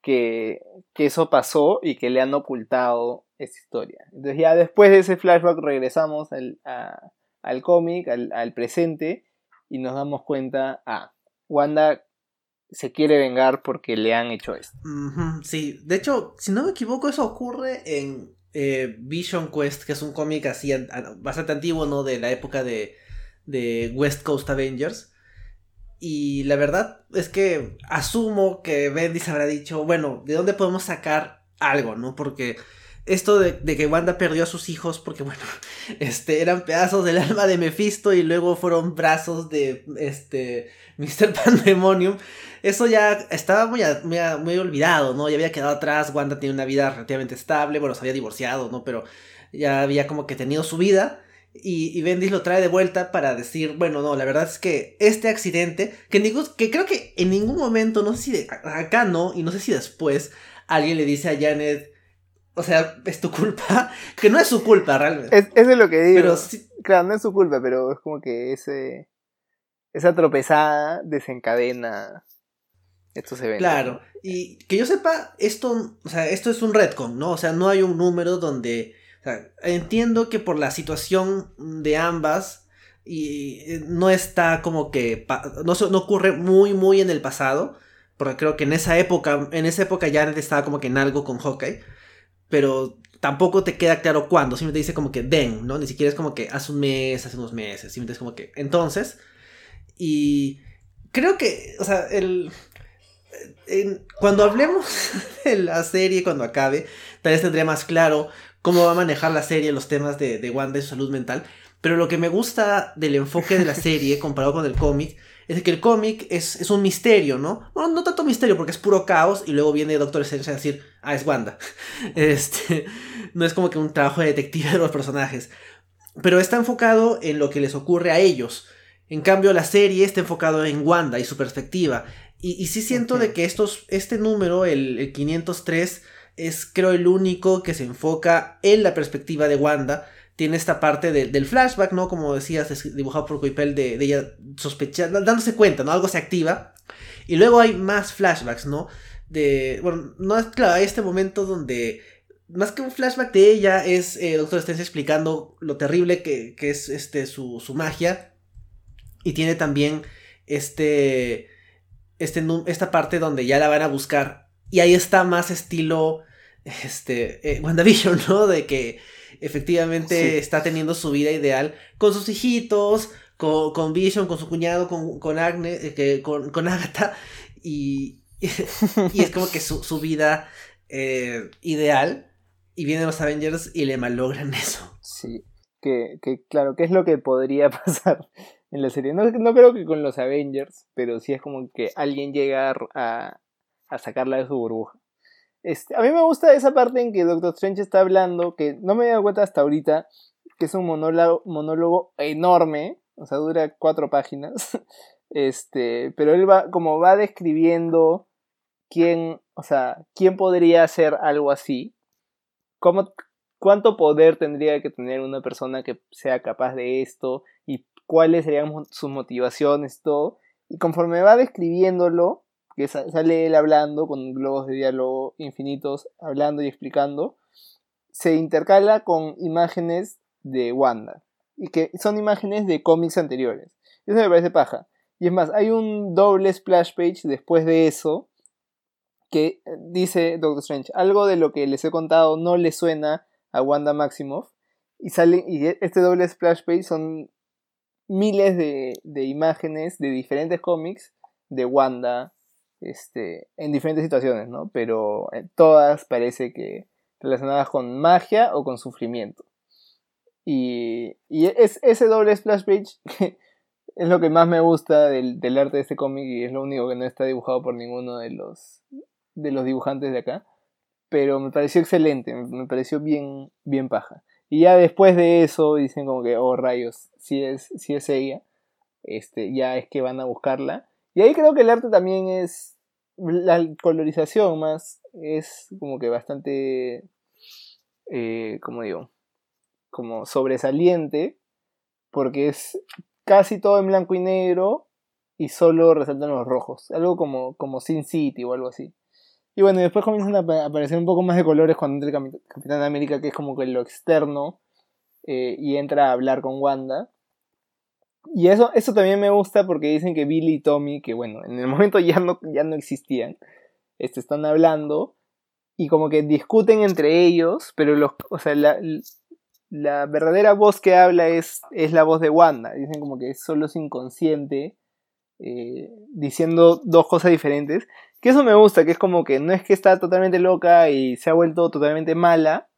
que, que eso pasó y que le han ocultado esa historia. Entonces ya después de ese flashback regresamos al, cómic, al, presente, y nos damos cuenta, ah, Wanda se quiere vengar porque le han hecho esto. sí, de hecho, si no me equivoco, eso ocurre en eh, Vision Quest, que es un cómic así bastante antiguo, ¿no? De la época de, de West Coast Avengers. Y la verdad es que asumo que Bendis habrá dicho, bueno, ¿de dónde podemos sacar algo, no? Porque esto de, que Wanda perdió a sus hijos porque, bueno, este, eran pedazos del alma de Mephisto y luego fueron brazos de, este, Mr. Pandemonium. Eso ya estaba muy, muy, olvidado, ¿no? Ya había quedado atrás, Wanda tiene una vida relativamente estable, bueno, se había divorciado, ¿no? Pero ya había como que tenido su vida. Y, y Bendis lo trae de vuelta para decir, bueno, no, la verdad es que este accidente, que, que creo que en ningún momento, no sé si acá no, y no sé si después, alguien le dice a Janet, o sea, es tu culpa. Que no es su culpa realmente. Es, eso es lo que digo. Pero Claro, no es su culpa, pero es como que ese, esa tropezada desencadena estos eventos. Claro, y que yo sepa, esto, o sea, esto es un retcon, ¿no? O sea, no hay un número donde. O sea, entiendo que por la situación de ambas y eh, no está como que no, no ocurre muy muy en el pasado porque creo que en esa época en esa época ya estaba como que en algo con Hawkeye pero tampoco te queda claro cuándo, simplemente dice como que den, ¿no? Ni siquiera es como que hace un mes, hace unos meses, simplemente es como que entonces. Y creo que, o sea, el... cuando hablemos de la serie, cuando acabe, tal vez tendré más claro cómo va a manejar la serie los temas de, de Wanda y su salud mental. Pero lo que me gusta del enfoque de la serie comparado con el cómic es que el cómic es, un misterio, ¿no? Bueno, no tanto misterio porque es puro caos y luego viene Doctor Strange a decir, ah, es Wanda. Este, no es como que un trabajo de detective de los personajes. Pero está enfocado en lo que les ocurre a ellos. En cambio, la serie está enfocado en Wanda y su perspectiva. Y, sí siento de que estos, este número, el, el 503, es creo el único que se enfoca en la perspectiva de Wanda tiene esta parte del flashback, ¿no? Como decías, dibujado por Coipel, de, ella sospechando, dándose cuenta, ¿no? Algo se activa. Y luego hay más flashbacks, ¿no? De, bueno, no es claro, hay este momento donde, más que un flashback de ella, es eh, Doctor Strange explicando lo terrible que, es este, su, su, magia. Y tiene también este, este, esta parte donde ya la van a buscar. Y ahí está más estilo, este, eh, WandaVision, ¿no? De que efectivamente está teniendo su vida ideal con sus hijitos, con, con Vision, con su cuñado, con, con Agne, eh, que, con, con Agatha, y, y es como que su, su vida eh, ideal, y vienen los Avengers y le malogran eso. Sí, que, que claro, ¿qué es lo que podría pasar en la serie? No, no creo que con los Avengers, pero sí es como que alguien llega a, a sacarla de su burbuja. Este, a mí me gusta esa parte en que Doctor Strange está hablando, que no me he dado cuenta hasta ahorita, que es un monólogo, monólogo enorme, o sea, dura cuatro páginas, este, pero él va, como va describiendo quién, o sea, quién podría hacer algo así, cómo, cuánto poder tendría que tener una persona que sea capaz de esto y cuáles serían sus motivaciones, todo, y conforme va describiéndolo, que sale él hablando con globos de diálogo infinitos, hablando y explicando, se intercala con imágenes de Wanda, y que son imágenes de cómics anteriores. Eso me parece paja. Y es más, hay un doble splash page después de eso que dice Doctor Strange, algo de lo que les he contado no le suena a Wanda Maximoff. Y, sale, y este doble splash page son miles de, de imágenes de diferentes cómics de Wanda, este, en diferentes situaciones, ¿no? Pero todas parece que relacionadas con magia o con sufrimiento. Y, y es, ese doble splash page es lo que más me gusta del, del arte de este cómic y es lo único que no está dibujado por ninguno de los, de los dibujantes de acá. Pero me pareció excelente, me pareció bien, bien paja. Y ya después de eso dicen como que, oh rayos, si es, si es ella, este, ya es que van a buscarla. Y ahí creo que el arte también es. La colorización más es como que bastante. Eh, como digo? Como sobresaliente. Porque es casi todo en blanco y negro. Y solo resaltan los rojos. Algo como, como Sin City o algo así. Y bueno, después comienzan a aparecer un poco más de colores cuando entra el Capitán América, que es como que lo externo. Eh, y entra a hablar con Wanda. Y eso, eso también me gusta porque dicen que Billy y Tommy, que bueno, en el momento ya no, ya no existían, este, están hablando y como que discuten entre ellos, pero los, o sea, la, la verdadera voz que habla es, es la voz de Wanda. Dicen como que solo es inconsciente, eh, diciendo dos cosas diferentes. Que eso me gusta, que es como que no es que está totalmente loca y se ha vuelto totalmente mala,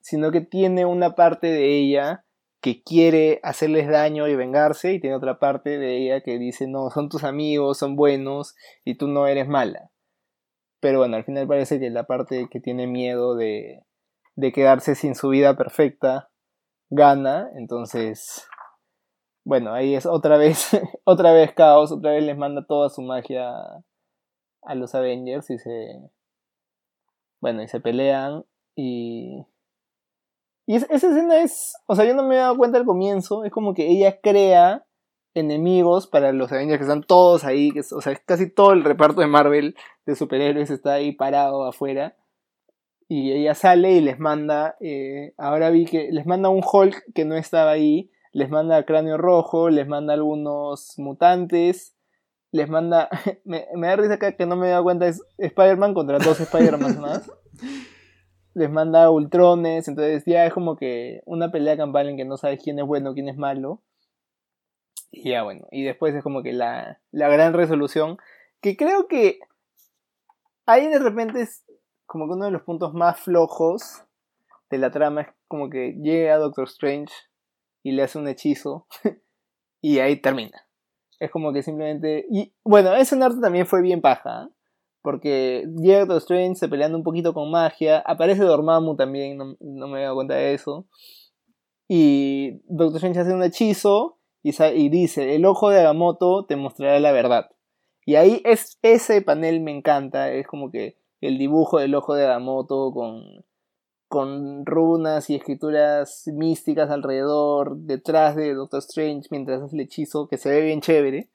sino que tiene una parte de ella que quiere hacerles daño y vengarse y tiene otra parte de ella que dice, no, son tus amigos, son buenos y tú no eres mala. Pero bueno, al final parece que la parte que tiene miedo de, de quedarse sin su vida perfecta gana, entonces, bueno, ahí es otra vez, otra vez caos, otra vez les manda toda su magia a los Avengers y se, bueno, y se pelean y y esa escena es, o sea, yo no me he dado cuenta al comienzo, es como que ella crea enemigos para los Avengers que están todos ahí, que o sea, casi todo el reparto de Marvel de superhéroes está ahí parado afuera. Y ella sale y les manda, eh, ahora vi que les manda un Hulk que no estaba ahí, les manda Cráneo Rojo, les manda algunos mutantes, les manda, me, me da risa acá que no me he dado cuenta, es Spider-Man contra dos Spider-Man más. les manda ultrones, entonces ya es como que una pelea campal en que no sabes quién es bueno, quién es malo. Y ya bueno, y después es como que la, la gran resolución, que creo que ahí de repente es como que uno de los puntos más flojos de la trama es como que llega Doctor Strange y le hace un hechizo y ahí termina. Es como que simplemente... Y bueno, ese arte también fue bien paja. ¿eh? Porque llega Strange se peleando un poquito con magia. Aparece Dormammu también, no, me he dado cuenta de eso. Y Doctor Strange hace un hechizo y, y, dice: El ojo de Agamotto te mostrará la verdad. Y ahí es, ese panel me encanta. Es como que el dibujo del ojo de Agamotto con, con runas y escrituras místicas alrededor, detrás de Doctor Strange mientras hace el hechizo, que se ve bien chévere.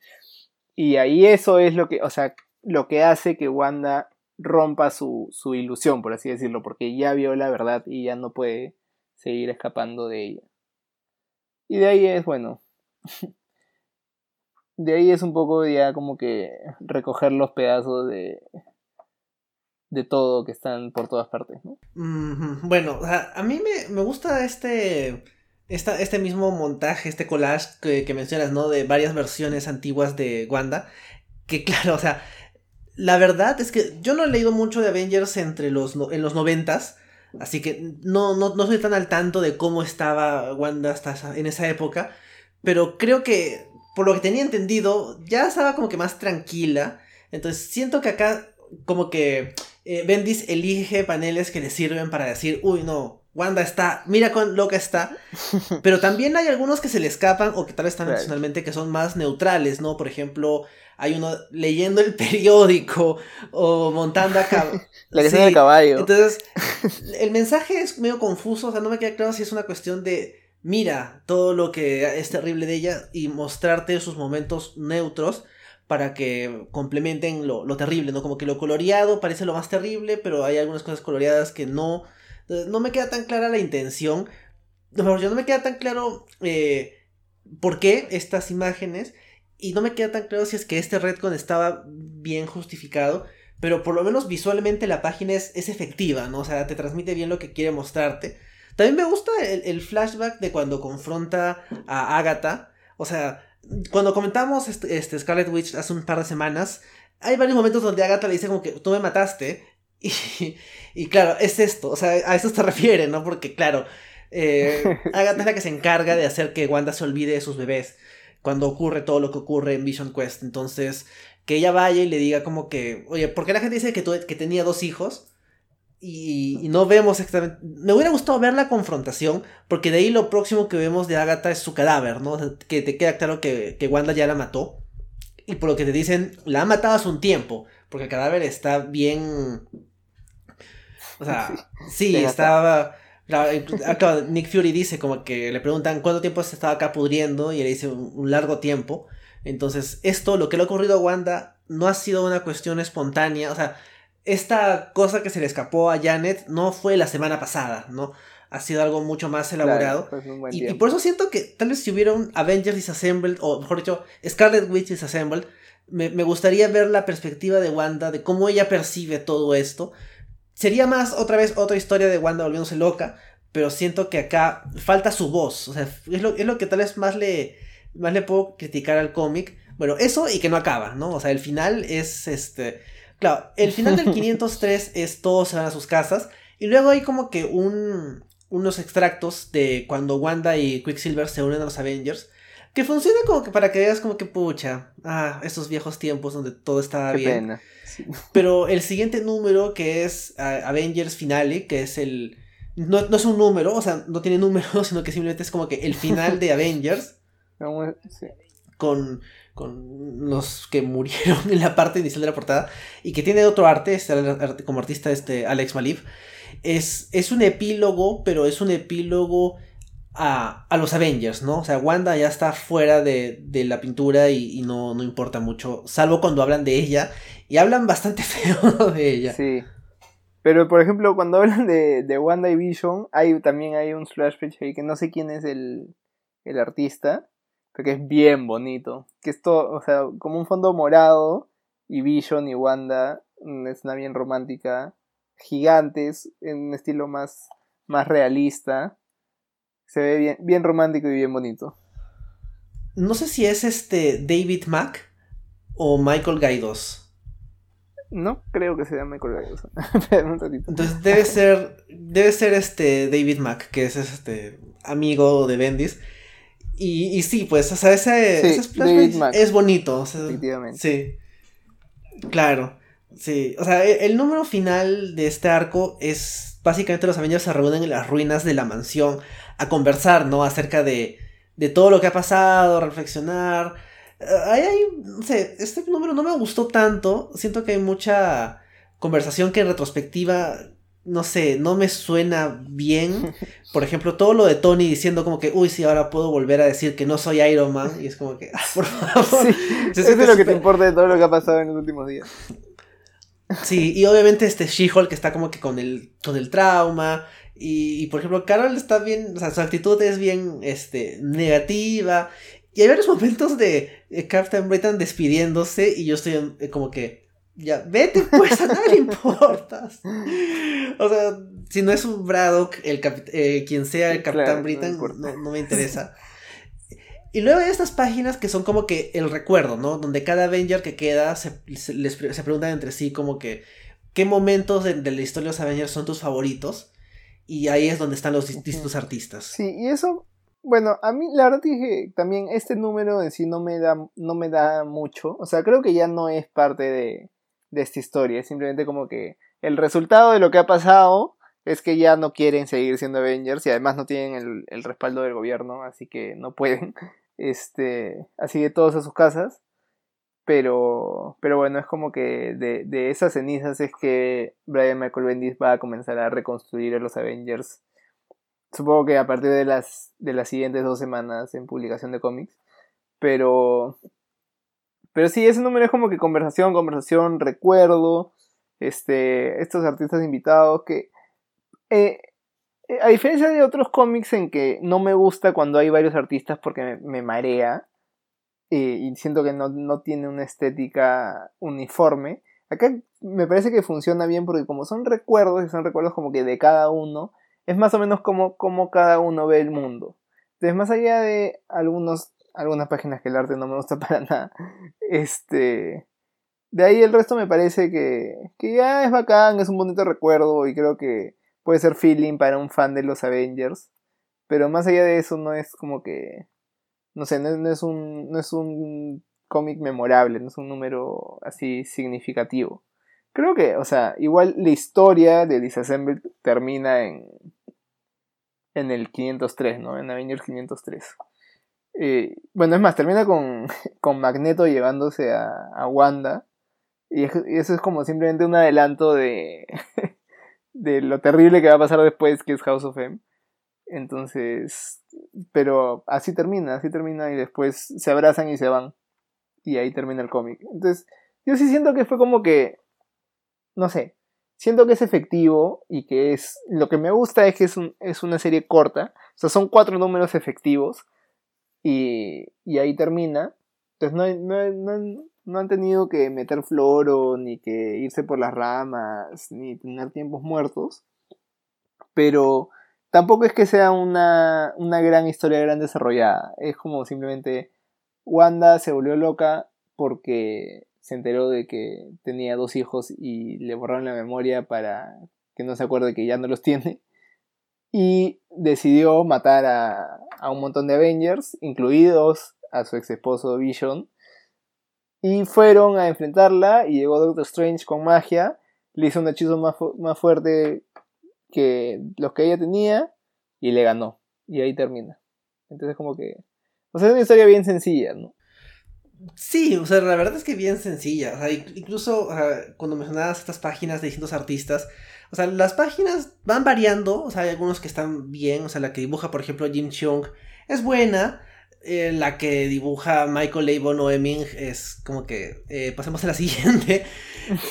Y ahí eso es lo que, o sea, lo que hace que Wanda rompa su, su ilusión, por así decirlo, porque ya vio la verdad y ya no puede seguir escapando de ella. Y de ahí es, bueno, de ahí es un poco ya como que recoger los pedazos de, de todo que están por todas partes, ¿no? Bueno, a mí me, me gusta este, esta, este mismo montaje, este collage que, que, mencionas, ¿no? De varias versiones antiguas de Wanda. Que claro, o sea, la verdad es que yo no he leído mucho de Avengers entre los en los noventas. Así que no, no, no soy tan al tanto de cómo estaba Wanda hasta en esa época. Pero creo que, por lo que tenía entendido, ya estaba como que más tranquila. Entonces siento que acá como que eh, Bendis elige paneles que le sirven para decir, uy, no, Wanda está, mira cuán loca está. Pero también hay algunos que se le escapan o que tal vez están emocionalmente que son más neutrales, ¿no? Por ejemplo, hay uno leyendo el periódico o montando a caballo. La del caballo. Entonces, el mensaje es medio confuso, o sea, no me queda claro si es una cuestión de mira todo lo que es terrible de ella y mostrarte sus momentos neutros para que complementen lo, terrible, ¿no? Como que lo coloreado parece lo más terrible, pero hay algunas cosas coloreadas que no... No me queda tan clara la intención. No, yo no me queda tan claro eh, por qué estas imágenes y no me queda tan claro si es que este retcon estaba bien justificado, pero por lo menos visualmente la página es, es efectiva, ¿no? O sea, te transmite bien lo que quiere mostrarte. También me gusta el, flashback de cuando confronta a Agatha. O sea, cuando comentamos este, este, Scarlet Witch hace un par de semanas, hay varios momentos donde Agatha le dice como que tú me mataste. Y, y claro, es esto, o sea, a eso se refiere, ¿no? Porque claro, eh, Agatha es la que se encarga de hacer que Wanda se olvide de sus bebés cuando ocurre todo lo que ocurre en Vision Quest. Entonces, que ella vaya y le diga como que, oye, ¿por qué la gente dice que, que tenía dos hijos? Y, no vemos exactamente... Me hubiera gustado ver la confrontación, porque de ahí lo próximo que vemos de Agatha es su cadáver, ¿no? que te queda claro que, que Wanda ya la mató. Y por lo que te dicen, la ha matado hace un tiempo, porque el cadáver está bien... O sea, sí, estaba Acá Nick Fury dice como que le preguntan cuánto tiempo se estaba acá pudriendo y él dice un, largo tiempo. Entonces, esto, lo que le ha ocurrido a Wanda, no ha sido una cuestión espontánea. O sea, esta cosa que se le escapó a Janet no fue la semana pasada, ¿no? ha sido algo mucho más elaborado. y, por eso siento que tal vez si hubiera un Avengers Disassembled, o mejor dicho, Scarlet Witch Disassembled, me, me gustaría ver la perspectiva de Wanda, de cómo ella percibe todo esto. Sería más otra vez otra historia de Wanda volviéndose loca, pero siento que acá falta su voz. O sea, es lo, es lo que tal vez más le, más le puedo criticar al cómic. Bueno, eso y que no acaba, ¿no? O sea, el final es este. Claro, el final del 503 es todos se van a sus casas. Y luego hay como que un, unos extractos de cuando Wanda y Quicksilver se unen a los Avengers. Que funciona como que para que veas como que pucha. Ah, estos viejos tiempos donde todo estaba bien. Pero el siguiente número que es ah, Avengers Finale, que es el. No, no, es un número, o sea, no tiene número, sino que simplemente es como que el final de Avengers. Con, con los que murieron en la parte inicial de la portada. Y que tiene otro arte, este, como artista este Alex Malif es, es un epílogo, pero es un epílogo a, a, los Avengers, ¿no? O sea, Wanda ya está fuera de, de la pintura y, no, no, importa mucho, salvo cuando hablan de ella, y hablan bastante feo de ella. Sí. Pero, por ejemplo, cuando hablan de, de Wanda y Vision, hay, también hay un splash page ahí que no sé quién es el, el artista, pero que es bien bonito. Que es todo, o sea, como un fondo morado, y Vision y Wanda, mm, es una bien romántica gigantes en un estilo más, más realista. Se ve bien, bien romántico y bien bonito. No sé si es este David Mack o Michael Gaidos. No creo que sea Michael Gaidos. Entonces debe ser debe ser este David Mack, que es este amigo de Bendis. Y, y sí, pues, o sea, ese, es bonito. Efectivamente. Sí. Claro. Sí, o sea, e, el, número final de este arco es básicamente los Avengers se reúnen en las ruinas de la mansión a conversar, ¿no? Acerca de, de todo lo que ha pasado, reflexionar. Eh, ahí hay, no sé, este número no me gustó tanto. Siento que hay mucha conversación que en retrospectiva, no sé, no me suena bien. Por ejemplo, todo lo de Tony diciendo como que, uy, sí, ahora puedo volver a decir que no soy Iron Man. Y es como que, ah, por favor. Sí, eso es lo que te importa de todo lo que ha pasado en los últimos días. Sí, y obviamente este She-Hulk está como que con el, con el trauma. Y, por ejemplo, Carol está bien, o sea, su actitud es bien este, negativa. Y hay varios momentos de Captain Britain despidiéndose y yo estoy eh, como que, ya, vete pues, a nadie le importas. o sea, si no es un Braddock, el eh, quien sea el Captain Britain, no, me interesa. Y luego hay estas páginas que son como que el recuerdo, ¿no? Donde cada Avenger que queda se, les, preguntan entre sí como que qué momentos de, la historia de los Avengers son tus favoritos. Y ahí es donde están los distintos artistas. Sí, y eso, bueno, a mí la verdad dije también este número en sí no me da, no me da mucho. O sea, creo que ya no es parte de, de esta historia. Es simplemente como que el resultado de lo que ha pasado es que ya no quieren seguir siendo Avengers y además no tienen el, el respaldo del gobierno, así que no pueden. Este, así de todos a sus casas. Pero, pero bueno, es como que de, de esas cenizas es que Brian Michael Bendis va a comenzar a reconstruir a los Avengers. Supongo que a partir de las, de las siguientes dos semanas en publicación de cómics. Pero, pero sí, ese número es como que conversación, conversación, recuerdo. Este, estos artistas invitados que eh, eh, a diferencia de otros cómics en que no me gusta cuando hay varios artistas porque me, marea eh, y siento que no, tiene una estética uniforme, acá me parece que funciona bien porque como son recuerdos y son recuerdos como que de cada uno, es más o menos como, como cada uno ve el mundo. Entonces, más allá de algunos, algunas páginas que el arte no me gusta para nada, este, de ahí el resto me parece que, que ya es bacán, es un bonito recuerdo y creo que puede ser feeling para un fan de los Avengers. Pero más allá de eso, no es como que. No sé, no, es un. No es un cómic memorable, no es un número así significativo. Creo que, o sea, igual la historia de Disassemble termina en. En el 503, ¿no? En Avengers 503. Eh, bueno, es más, termina con, con Magneto llevándose a, a Wanda. y eso es como simplemente un adelanto de. de lo terrible que va a pasar después, que es House of M. Entonces, pero así termina, así termina y después se abrazan y se van. Y ahí termina el cómic. Entonces, yo sí siento que fue como que, no sé, siento que es efectivo y que es, lo que me gusta es que es, es una serie corta, o sea, son cuatro números efectivos y, y ahí termina. Entonces no, no, no, han tenido que meter floro, ni que irse por las ramas, ni tener tiempos muertos. Pero tampoco es que sea una, una gran historia gran desarrollada. Es como simplemente Wanda se volvió loca porque se enteró de que tenía dos hijos y le borraron la memoria para que no se acuerde que ya no los tiene. Y decidió matar a, a un montón de Avengers, incluidos a su ex esposo Vision. Y fueron a enfrentarla y llegó Doctor Strange con magia. Le hizo un hechizo más, más fuerte que los que ella tenía y le ganó. Y ahí termina. Entonces como que... O sea, es una historia bien sencilla, ¿no? Sí, o sea, la verdad es que bien sencilla. O sea, incluso cuando mencionabas estas páginas de distintos artistas, o sea, las páginas van variando. O sea, hay algunos que están bien. O sea, la que dibuja, por ejemplo, Jim Chung es buena. Eh, la que dibuja Michael Leibon o Eming es como que eh, pasemos a la siguiente.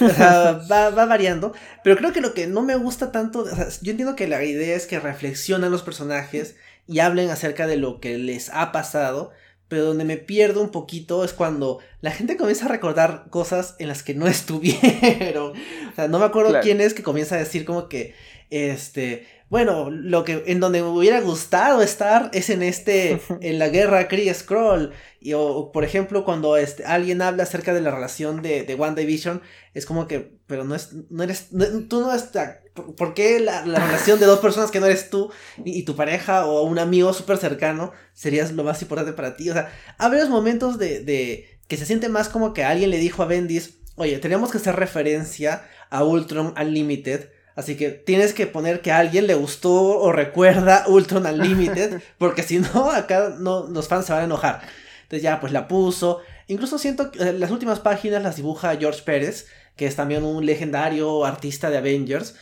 o sea, va, va, variando. Pero creo que lo que no me gusta tanto, o sea, yo entiendo que la idea es que reflexionan los personajes y hablen acerca de lo que les ha pasado pero donde me pierdo un poquito es cuando la gente comienza a recordar cosas en las que no estuvieron. o sea, no me acuerdo quién es que comienza a decir como que, este, bueno, lo que en donde me hubiera gustado estar es en este, en la guerra Kree Scroll. Y o, por ejemplo, cuando este, alguien habla acerca de la relación de, de One Division, es como que, pero no es, no eres, tú no estás, ¿por qué la, relación de dos personas que no eres tú y, tu pareja o un amigo súper cercano serías lo más importante para ti? O sea, varios momentos de, de que se siente más como que alguien le dijo a Bendis, oye, tenemos que hacer referencia a Ultron Unlimited Así que tienes que poner que a alguien le gustó o recuerda Ultron Unlimited, porque si no, acá no, los fans se van a enojar. Entonces ya, pues la puso. Incluso siento que eh, las últimas páginas las dibuja George Pérez, que es también un legendario artista de Avengers.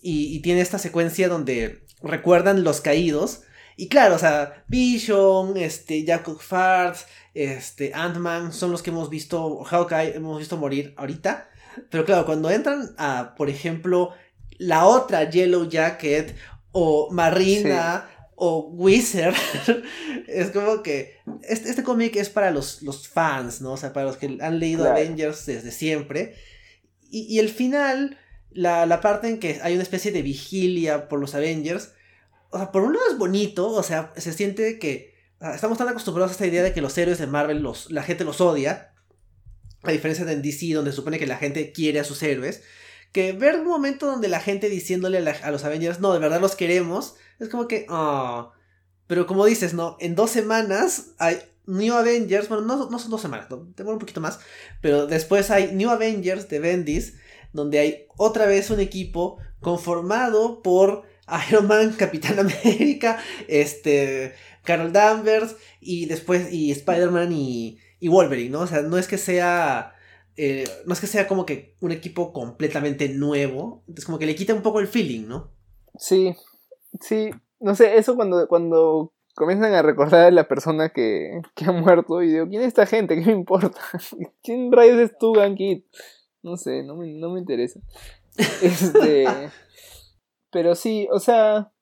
Y, tiene esta secuencia donde recuerdan los caídos. Y claro, o sea, Vision, este, Jacob Farts, este, Ant-Man son los que hemos visto, Hawkeye hemos visto morir ahorita. Pero claro, cuando entran a, por ejemplo, la otra Yellow Jacket o Marina o Wizard, es como que este, este cómic es para los, los, fans, ¿no? O sea, para los que han leído Avengers desde siempre. Y, el final, la, la, parte en que hay una especie de vigilia por los Avengers, o sea, por un lado es bonito, o sea, se siente que estamos tan acostumbrados a esta idea de que los héroes de Marvel, los, la gente los odia, a diferencia de en DC, donde se supone que la gente quiere a sus héroes que ver un momento donde la gente diciéndole a, los Avengers, no, de verdad los queremos, es como que, ah, pero como dices, no, en dos semanas hay New Avengers, bueno, no, no son dos semanas, no, tengo un poquito más, pero después hay New Avengers de Bendis, donde hay otra vez un equipo conformado por Iron Man, Capitán América, este, Carol Danvers y después y Spider-Man y, y Wolverine, ¿no? O sea, no es que sea eh, no es que sea como que un equipo completamente nuevo, es como que le quita un poco el feeling, ¿no? Sí, sí, no sé, eso cuando, cuando comienzan a recordar a la persona que, que ha muerto y digo, ¿quién es esta gente? ¿Qué me importa? ¿Quién rayos es tú, Gankit? No sé, no me, no me interesa. Este, pero sí, o sea,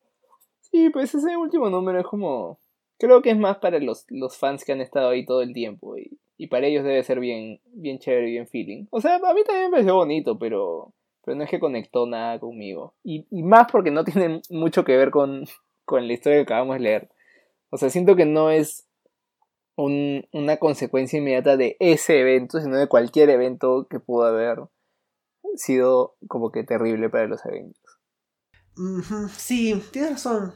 sí, pues ese último número es como, creo que es más para los, los fans que han estado ahí todo el tiempo y y para ellos debe ser bien, bien chévere y bien feeling. O sea, a mí también me pareció bonito, pero, pero no es que conectó nada conmigo. Y, y más porque no tiene mucho que ver con, con la historia que acabamos de leer. O sea, siento que no es un, una consecuencia inmediata de ese evento, sino de cualquier evento que pudo haber sido como que terrible para los eventos. Sí, tienes razón.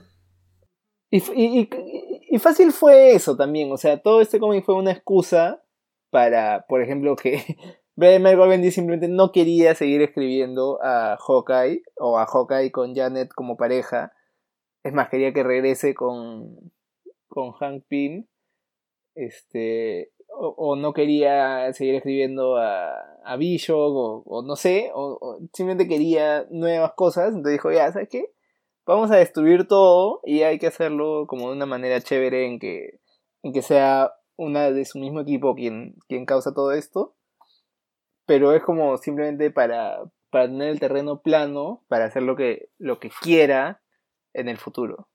Y, y, y, fácil fue eso también, o sea, todo este cómic fue una excusa para, por ejemplo, que Brian Bendy simplemente no quería seguir escribiendo a Hawkeye o a Hawkeye con Janet como pareja. Es más, quería que regrese con, con Hank Pym. Este, o, no quería seguir escribiendo a, a Bishop, o, no sé, o, simplemente quería nuevas cosas. Entonces dijo, ya, ¿sabes qué? Vamos a destruir todo y hay que hacerlo como de una manera chévere en que, en que sea una de su mismo equipo quien, causa todo esto. Pero es como simplemente para, para tener el terreno plano, para hacer lo que, lo que quiera en el futuro.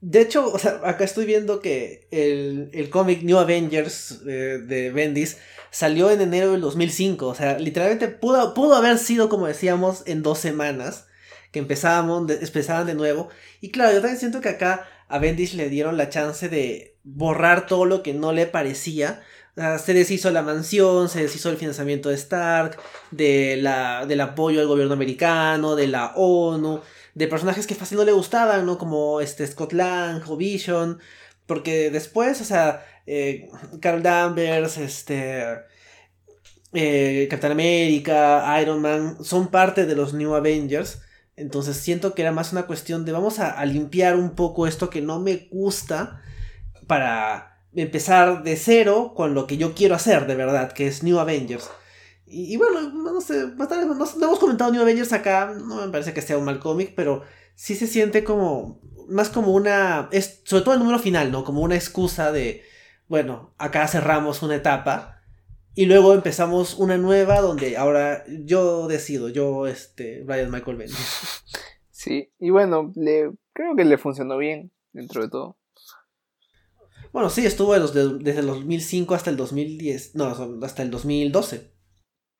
De hecho, o sea, acá estoy viendo que el, el cómic New Avengers eh, de Bendis salió en enero del 2005. O sea, literalmente pudo, pudo haber sido, como decíamos, en dos semanas que empezábamos, empezaban de nuevo. Y claro, yo también siento que acá a Bendis le dieron la chance de borrar todo lo que no le parecía. se deshizo la mansión, se deshizo el financiamiento de Stark, de la, del apoyo al gobierno americano, de la ONU, de personajes que fácil no le gustaban, ¿no? Como este Scott Lang o Vision. Porque después, o sea, eh, Carl Danvers, este. Eh, America, Iron Man, son parte de los New Avengers. Entonces siento que era más una cuestión de vamos a, limpiar un poco esto que no me gusta para empezar de cero con lo que yo quiero hacer de verdad, que es New Avengers. Y, bueno, no sé, no, hemos comentado New Avengers acá, no me parece que sea un mal cómic, pero sí se siente como, más como una, es, sobre todo el número final, ¿no? Como una excusa de, bueno, acá cerramos una etapa y luego empezamos una nueva donde ahora yo decido, yo, este, Brian Michael Bendis. Sí, y bueno, le, creo que le funcionó bien dentro de todo. Bueno, sí, estuvo desde el 2005 hasta el 2010, no, hasta el 2012.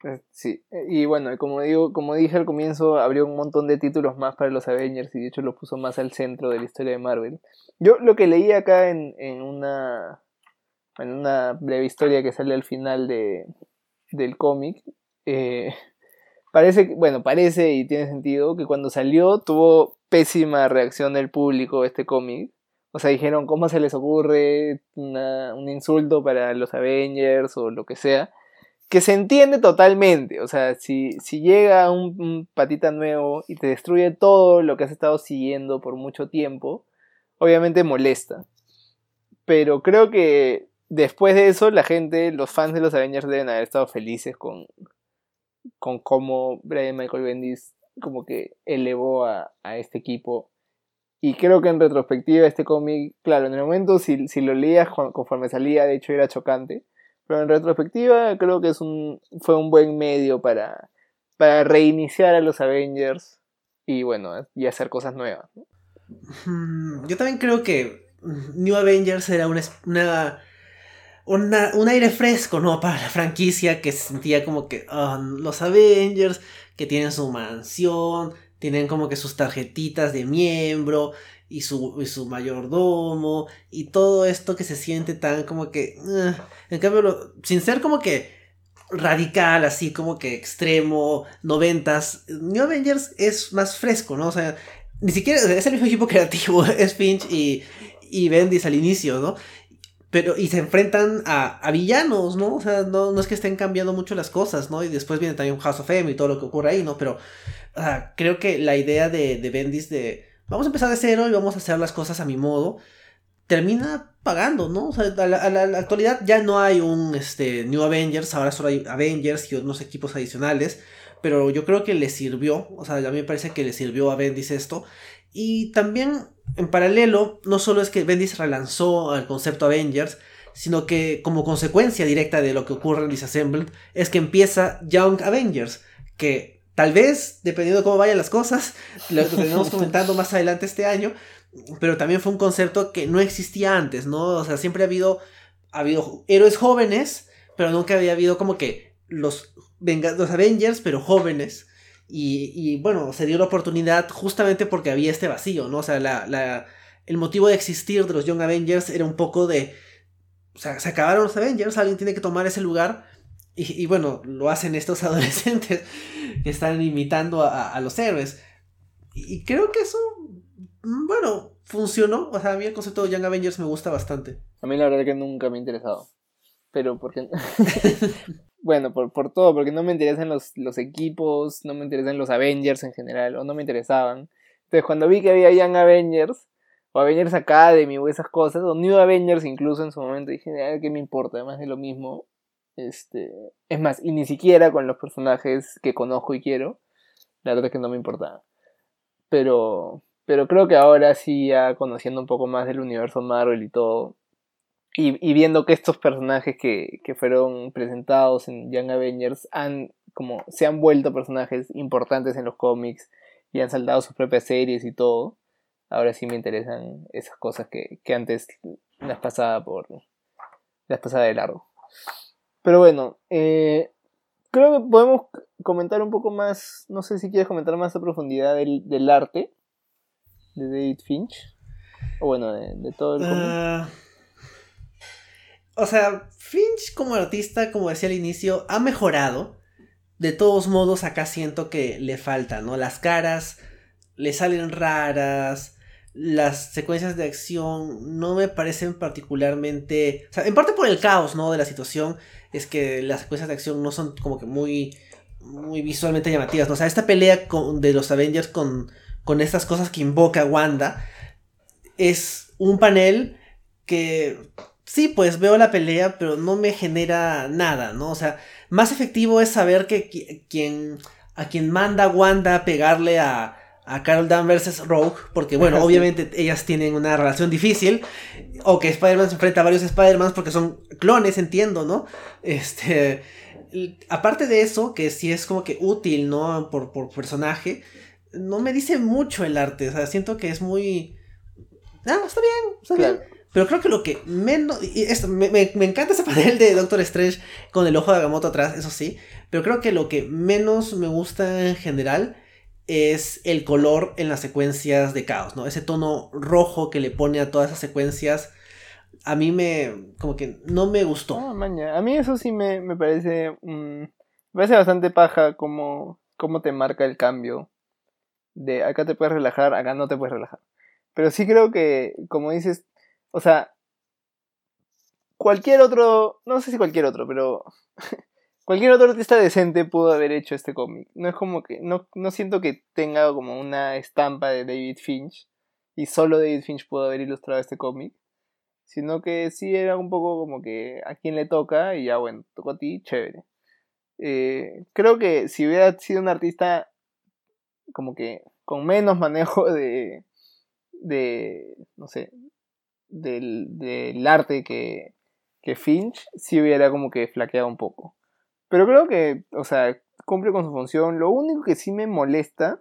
Eh, sí, eh, y bueno, como digo, como dije al comienzo, abrió un montón de títulos más para los Avengers y de hecho lo puso más al centro de la historia de Marvel. Yo lo que leí acá en, en una en una breve historia que sale al final de, del cómic, eh, parece, bueno, parece y tiene sentido que cuando salió tuvo pésima reacción del público este cómic. O sea, dijeron, ¿cómo se les ocurre un insulto para los Avengers o lo que sea? Que se entiende totalmente. O sea, si, si llega un, patita nuevo y te destruye todo lo que has estado siguiendo por mucho tiempo, obviamente molesta. Pero creo que después de eso, la gente, los fans de los Avengers deben haber estado felices con, con cómo Brian Michael Bendis como que elevó a, este equipo. Y creo que en retrospectiva este cómic, claro, en el momento si, si, lo leías conforme salía, de hecho era chocante. Pero en retrospectiva creo que es un, fue un buen medio para, para reiniciar a los Avengers y bueno, y hacer cosas nuevas. Mm, yo también creo que New Avengers era una, una un aire fresco, ¿no? Para la franquicia que se sentía como que ah, los Avengers, que tienen su mansión, tienen como que sus tarjetitas de miembro y su, y su mayordomo y todo esto que se siente tan como que... Ah, en cambio, sin ser como que radical, así como que extremo, noventas, New Avengers es más fresco, ¿no? O sea, ni siquiera es el mismo equipo creativo, es Finch y, y Bendis al inicio, ¿no? Pero, y se enfrentan a, villanos, ¿no? O sea, no, no, es que estén cambiando mucho las cosas, ¿no? Y después viene también House of M y todo lo que ocurre ahí, ¿no? Pero creo que la idea de, de Bendis de vamos a empezar de cero y vamos a hacer las cosas a mi modo, termina pagando, ¿no? O sea, a la, a la, actualidad ya no hay un este, New Avengers, ahora solo hay Avengers y unos equipos adicionales, pero yo creo que le sirvió, o sea, a mí me parece que le sirvió a Bendis esto, y también en paralelo, no solo es que Bendis relanzó el concepto Avengers, sino que como consecuencia directa de lo que ocurre en Disassembled es que empieza Young Avengers, que tal vez, dependiendo de cómo vayan las cosas, lo tenemos comentando más adelante este año, pero también fue un concepto que no existía antes, ¿no? O sea, siempre ha habido, ha habido héroes jóvenes, pero nunca había habido como que los, los Avengers, pero jóvenes. Y, bueno, se dio la oportunidad justamente porque había este vacío, ¿no? O sea, la, el motivo de existir de los Young Avengers era un poco de... O sea, se acabaron los Avengers, alguien tiene que tomar ese lugar. Y, bueno, lo hacen estos adolescentes que están imitando a, los héroes. Y, creo que eso, mm, bueno, funcionó. O sea, a mí el concepto de Young Avengers me gusta bastante. A mí la verdad que nunca me ha interesado. Pero porque... bueno, por, por todo, porque no me interesan los, los equipos, no me interesan los Avengers en general, o no me interesaban. Entonces, cuando vi que había Young Avengers, o Avengers Academy, o esas cosas, o New Avengers incluso en su momento, dije, ¿qué me importa? Además de lo mismo. Este, es más, y ni siquiera con los personajes que conozco y quiero, la verdad es que no me importaba. Pero, pero creo que ahora sí, ya conociendo un poco más del universo Marvel y todo, y, viendo que estos personajes que, que, fueron presentados en Young Avengers han como se han vuelto personajes importantes en los cómics y han saltado sus propias series y todo, ahora sí me interesan esas cosas que, que antes las pasaba por las pasaba de largo. Pero bueno, eh, creo que podemos comentar un poco más, no sé si quieres comentar más a profundidad del, del arte de David Finch, o bueno, de, todo el cómic. Ah, o sea, Finch como artista, como decía al inicio, ha mejorado. De todos modos, acá siento que le falta, ¿no? Las caras le salen raras. Las secuencias de acción no me parecen particularmente. O sea, en parte por el caos, ¿no? De la situación. Es que las secuencias de acción no son como que muy. Muy visualmente llamativas. O sea, esta pelea con, de los Avengers con, con estas cosas que invoca Wanda. Es un panel que sí, pues veo la pelea, pero no me genera nada, ¿no? O sea, más efectivo es saber que quien, a quien manda Wanda a pegarle a, a Carol Danvers es Rogue, porque bueno, obviamente ellas tienen una relación difícil, o que Spider-Man se enfrenta a varios Spider-Man porque son clones, entiendo, ¿no? Este, aparte de eso, que sí es como que útil, ¿no? Por, por personaje, no me dice mucho el arte, o sea, siento que es muy... Ah, está bien, está bien. Pero creo que lo que menos. Y esto, me, encanta ese panel de Doctor Strange con el ojo de Agamotto atrás, eso sí. Pero creo que lo que menos me gusta en general es el color en las secuencias de caos, ¿no? Ese tono rojo que le pone a todas esas secuencias. A mí me. como que no me gustó. Ah, A mí eso sí me, parece. me parece bastante paja como, como te marca el cambio. De acá te puedes relajar, acá no te puedes relajar. Pero sí creo que, como dices, o sea, cualquier otro, no sé si cualquier otro, pero cualquier otro artista decente pudo haber hecho este cómic. No es como que, no, no siento que tenga como una estampa de David Finch y solo David Finch pudo haber ilustrado este cómic, sino que sí era un poco como que a quien le toca y ya bueno, tocó a ti, chévere. Eh, creo que si hubiera sido un artista como que con menos manejo de, de no sé, del, arte que, que Finch, si hubiera como que flaqueado un poco. Pero creo que, o sea, cumple con su función. Lo único que sí me molesta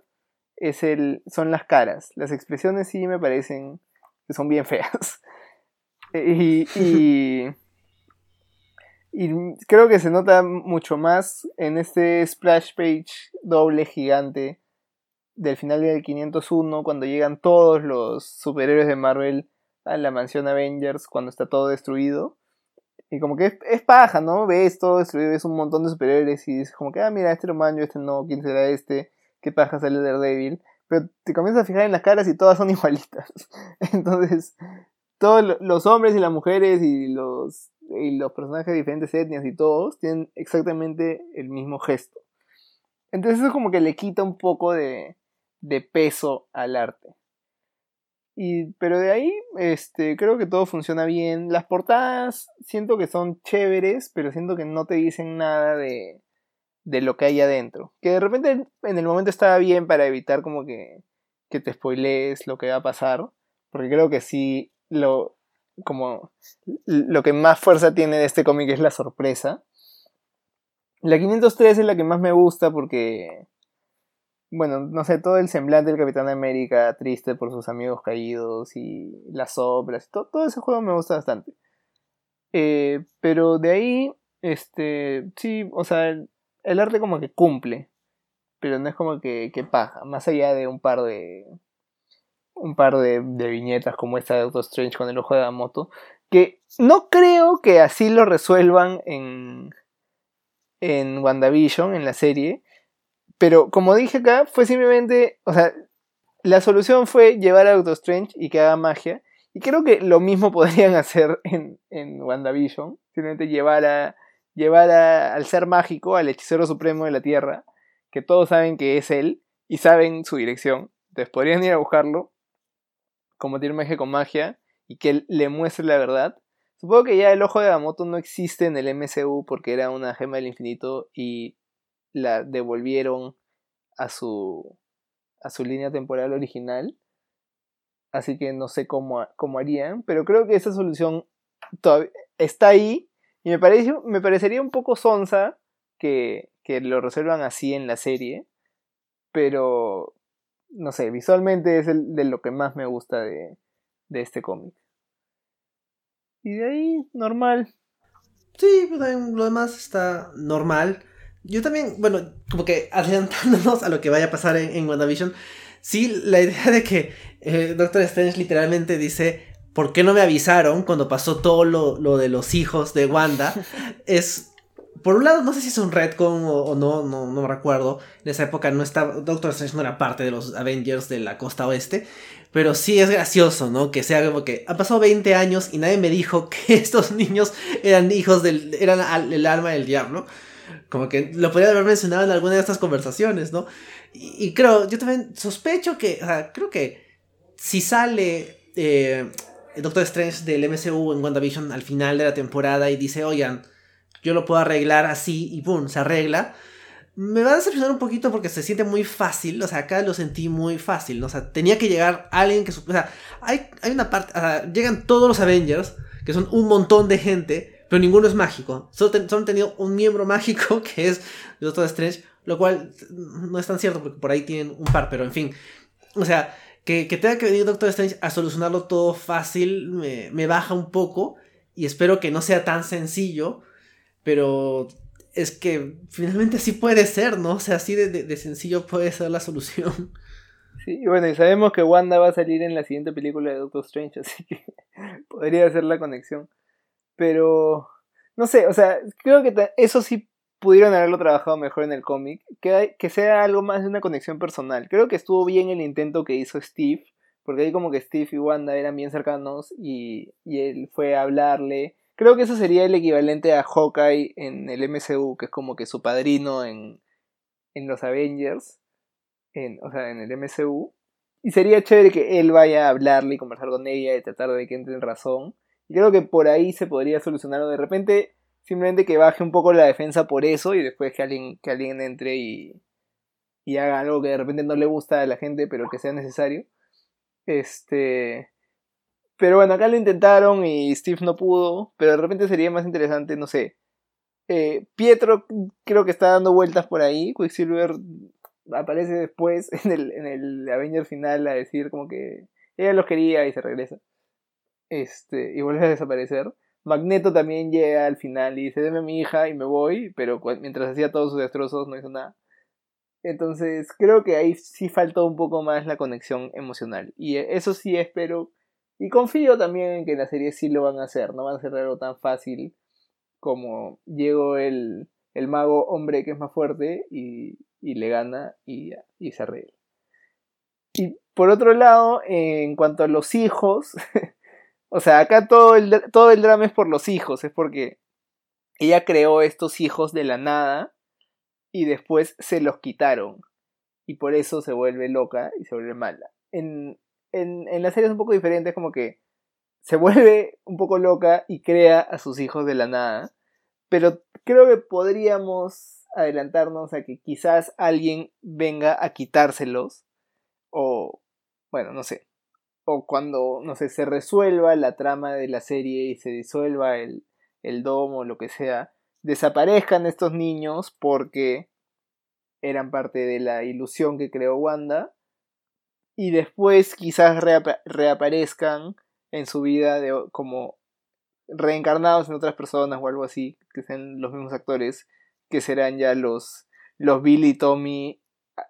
es el, son las caras. Las expresiones sí me parecen que son bien feas. y, y, y, creo que se nota mucho más en este splash page doble gigante del final del 501, cuando llegan todos los superhéroes de Marvel a la mansión Avengers cuando está todo destruido. Y como que es, paja, ¿no? Ves todo destruido, ves un montón de superhéroes y dices como que, ah, mira, este lo este no, ¿quién será este? ¿Qué paja sale Daredevil? Pero te comienzas a fijar en las caras y todas son igualitas. Entonces, todos los hombres y las mujeres y los, y los personajes de diferentes etnias y todos tienen exactamente el mismo gesto. Entonces eso como que le quita un poco de, de peso al arte. Y, pero de ahí, este, creo que todo funciona bien. Las portadas siento que son chéveres, pero siento que no te dicen nada de, de lo que hay adentro. Que de repente en el momento estaba bien para evitar como que, que te spoilees lo que va a pasar. Porque creo que sí, lo, como, lo que más fuerza tiene de este cómic es la sorpresa. La 503 es la que más me gusta porque bueno, no sé, todo el semblante del Capitán América triste por sus amigos caídos y las obras, todo, todo ese juego me gusta bastante. Eh, pero de ahí, este, sí, o sea, el, arte como que cumple, pero no es como que, que, paja, más allá de un par de un par de, de viñetas como esta de Auto Strange con el ojo de la moto, que no creo que así lo resuelvan en en WandaVision, en la serie, pero como dije acá, fue simplemente, o sea, la solución fue llevar a Doctor Strange y que haga magia. Y creo que lo mismo podrían hacer en, en WandaVision. Simplemente llevar, a, llevar al ser mágico, al hechicero supremo de la Tierra, que todos saben que es él y saben su dirección. Entonces podrían ir a buscarlo, tiene magia con magia, y que él le muestre la verdad. Supongo que ya el ojo de Agamotto no existe en el MCU porque era una gema del infinito y la devolvieron a su, a su línea temporal original. Así que no sé cómo, cómo harían, pero creo que esa solución está ahí y me, parece, me parecería un poco sonsa que, que lo resuelvan así en la serie, pero no sé, visualmente es el, de lo que más me gusta de, de este cómic. Y de ahí, normal. Sí, pues lo demás está normal. Yo también, bueno, como que adelantándonos a lo que vaya a pasar en, en WandaVision, sí, la idea de que eh, Doctor Strange literalmente dice, ¿por qué no me avisaron cuando pasó todo lo, lo de los hijos de Wanda? es por un lado, no sé si es un retcon o, o no, no, no recuerdo. En esa época no estaba. Doctor Strange no era parte de los Avengers de la costa oeste. Pero sí es gracioso, ¿no? Que sea como que ha pasado 20 años y nadie me dijo que estos niños eran hijos del. eran el alma del diablo. Como que lo podría haber mencionado en alguna de estas conversaciones, ¿no? Y, creo, yo también sospecho que. O sea, creo que si sale. Eh, el Doctor Strange del MCU en WandaVision al final de la temporada y dice, oigan yo lo puedo arreglar así y ¡pum! se arregla. Me va a decepcionar un poquito porque se siente muy fácil, o sea, acá lo sentí muy fácil, ¿no? O sea, tenía que llegar alguien que... O sea, hay, hay una parte... O sea, llegan todos los Avengers, que son un montón de gente, pero ninguno es mágico. Solo, han tenido un miembro mágico que es Doctor Strange, lo cual no es tan cierto porque por ahí tienen un par, pero en fin. O sea, que, que tenga que venir Doctor Strange a solucionarlo todo fácil me, baja un poco y espero que no sea tan sencillo pero es que finalmente sí puede ser, ¿no? O sea, así de, sencillo puede ser la solución. Sí, bueno, y sabemos que Wanda va a salir en la siguiente película de Doctor Strange, así que podría ser la conexión. Pero, no sé, o sea, creo que eso sí pudieron haberlo trabajado mejor en el cómic, que, que sea algo más de una conexión personal. Creo que estuvo bien el intento que hizo Steve, porque ahí como que Steve y Wanda eran bien cercanos y, y él fue a hablarle Creo que eso sería el equivalente a Hawkeye en el MCU, que es como que su padrino en, en los Avengers, en, o sea, en el MCU. Y sería chévere que él vaya a hablarle y conversar con ella y tratar de que entre en razón. Y creo que por ahí se podría solucionar o de repente simplemente que baje un poco la defensa por eso y después que alguien, que alguien entre y, y haga algo que de repente no le gusta a la gente pero que sea necesario. Este... Pero bueno, acá lo intentaron y Steve no pudo. Pero de repente sería más interesante, no sé. Eh, Pietro creo que está dando vueltas por ahí. Quicksilver aparece después en el, en el Avenger final a decir como que ella los quería y se regresa. Este, y vuelve a desaparecer. Magneto también llega al final y dice, deme a mi hija y me voy, pero mientras hacía todos sus destrozos no hizo nada. Entonces creo que ahí sí faltó un poco más la conexión emocional. Y eso sí espero y confío también en que la serie sí lo van a hacer, no van a hacer algo tan fácil como llegó el, el mago hombre que es más fuerte y, y le gana y, y se arregla. Y por otro lado, en cuanto a los hijos, o sea, acá todo el, todo el drama es por los hijos, es porque ella creó estos hijos de la nada y después se los quitaron. Y por eso se vuelve loca y se vuelve mala. En, en, en la serie es un poco diferente, es como que se vuelve un poco loca y crea a sus hijos de la nada. Pero creo que podríamos adelantarnos a que quizás alguien venga a quitárselos. O, bueno, no sé. O cuando, no sé, se resuelva la trama de la serie y se disuelva el, el domo lo que sea, desaparezcan estos niños porque eran parte de la ilusión que creó Wanda y después quizás reaparezcan en su vida de, como reencarnados en otras personas o algo así, que sean los mismos actores, que serán ya los, los Billy y Tommy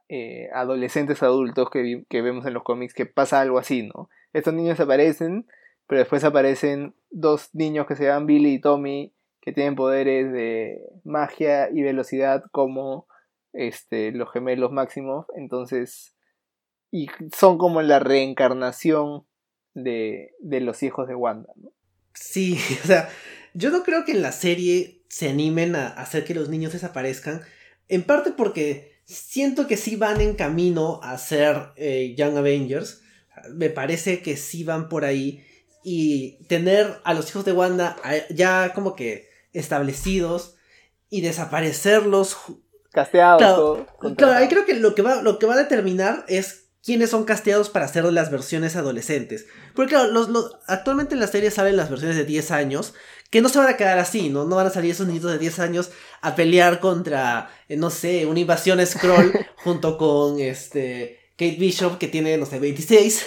eh, adolescentes adultos que, que vemos en los cómics, que pasa algo así, ¿no? Estos niños aparecen, pero después aparecen dos niños que se llaman Billy y Tommy, que tienen poderes de magia y velocidad como este, los gemelos máximos, entonces y son como la reencarnación de, de los hijos de Wanda, ¿no? Sí, o sea, yo no creo que en la serie se animen a hacer que los niños desaparezcan, en parte porque siento que sí van en camino a ser eh, Young Avengers, me parece que sí van por ahí y tener a los hijos de Wanda ya como que establecidos y desaparecerlos casteados claro, claro ahí creo que lo que va lo que va a determinar es quiénes son casteados para hacer las versiones adolescentes. Porque claro, los, actualmente en la serie salen las versiones de 10 años, que no se van a quedar así, ¿no? No van a salir esos niñitos de 10 años a pelear contra, eh, no sé, una invasión scroll junto con este Kate Bishop que tiene, no sé, 26.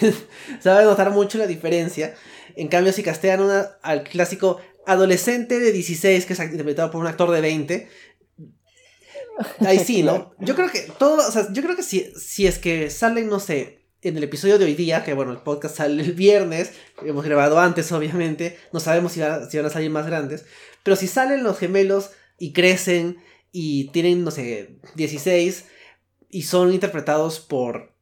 se va a notar mucho la diferencia. En cambio, si castean una, al clásico adolescente de 16 que es interpretado por un actor de 20, Ahí sí, ¿no? Yo creo que todo, o sea, yo creo que si, si es que salen, no sé, en el episodio de hoy día, que bueno, el podcast sale el viernes, hemos grabado antes, obviamente, no sabemos si, si van a salir más grandes, pero si salen los gemelos y crecen y tienen, no sé, 16 y son interpretados por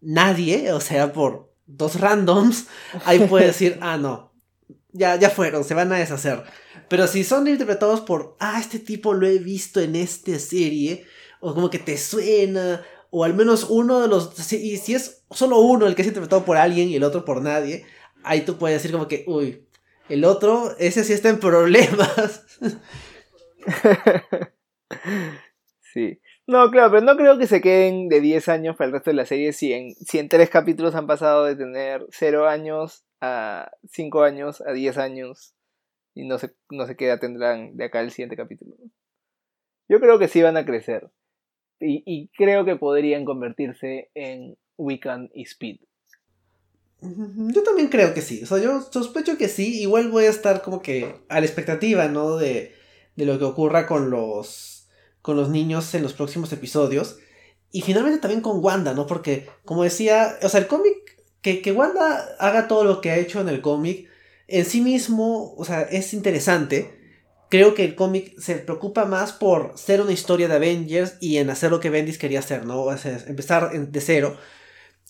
nadie, o sea, por dos randoms, ahí puede decir, ah, no, ya, ya fueron, se van a deshacer. Pero si son interpretados por, ah, este tipo lo he visto en esta serie, o como que te suena, o al menos uno de los, y si es solo uno el que es interpretado por alguien y el otro por nadie, ahí tú puedes decir como que, uy, el otro, ese sí está en problemas. sí. No, claro, pero no creo que se queden de 10 años para el resto de la serie si en, si en tres capítulos han pasado de tener 0 años a 5 años a 10 años y no sé, no sé qué edad tendrán de acá el siguiente capítulo. Yo creo que sí van a crecer. Y, creo que podrían convertirse en Wiccan y Speed. Yo también creo que sí. O sea, yo sospecho que sí. Igual voy a estar como que a la expectativa, ¿no? De, de lo que ocurra con los, con los niños en los próximos episodios. Y finalmente también con Wanda, ¿no? Porque, como decía, o sea, el cómic, que, que Wanda haga todo lo que ha hecho en el cómic, en sí mismo, o sea, es interesante. Creo que el cómic se preocupa más por ser una historia de Avengers y en hacer lo que Bendis quería hacer, ¿no? O sea, empezar de cero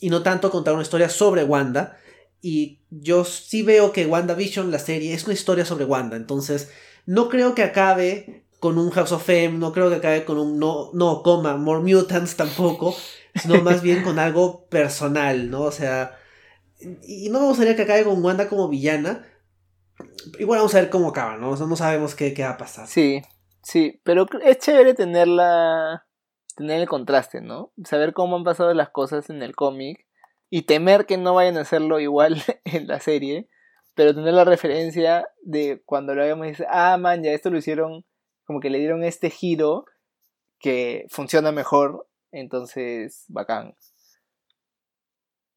y no tanto contar una historia sobre Wanda. Y yo sí veo que WandaVision, la serie, es una historia sobre Wanda. Entonces, no creo que acabe con un House of Fame, no creo que acabe con un no, no, coma, More Mutants tampoco, sino más bien con algo personal, ¿no? O sea, y no me gustaría que acabe con Wanda como villana. Igual vamos a ver cómo acaba, ¿no? no sabemos qué, qué va a pasar. Sí, sí, pero es chévere tenerla. tener el contraste, ¿no? Saber cómo han pasado las cosas en el cómic y temer que no vayan a hacerlo igual en la serie, pero tener la referencia de cuando lo vemos y dice, ah, man, ya esto lo hicieron, como que le dieron este giro que funciona mejor, entonces, bacán.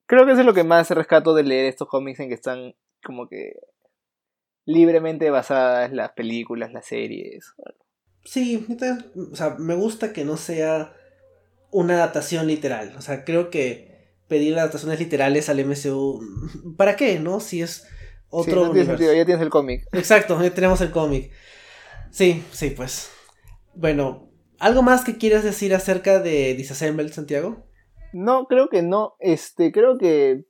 Creo que eso es lo que más rescato de leer estos cómics en que están como que libremente basadas las películas, las series. Sí, o sea, me gusta que no sea una adaptación literal. O sea, creo que pedir adaptaciones literales al MCU, ¿para qué, no? Si es otro sí, ya tienes el cómic. Exacto, ya tenemos el cómic. Sí, sí, pues. Bueno, ¿algo más que quieras decir acerca de Disassemble, Santiago? No, creo que no. Este, creo que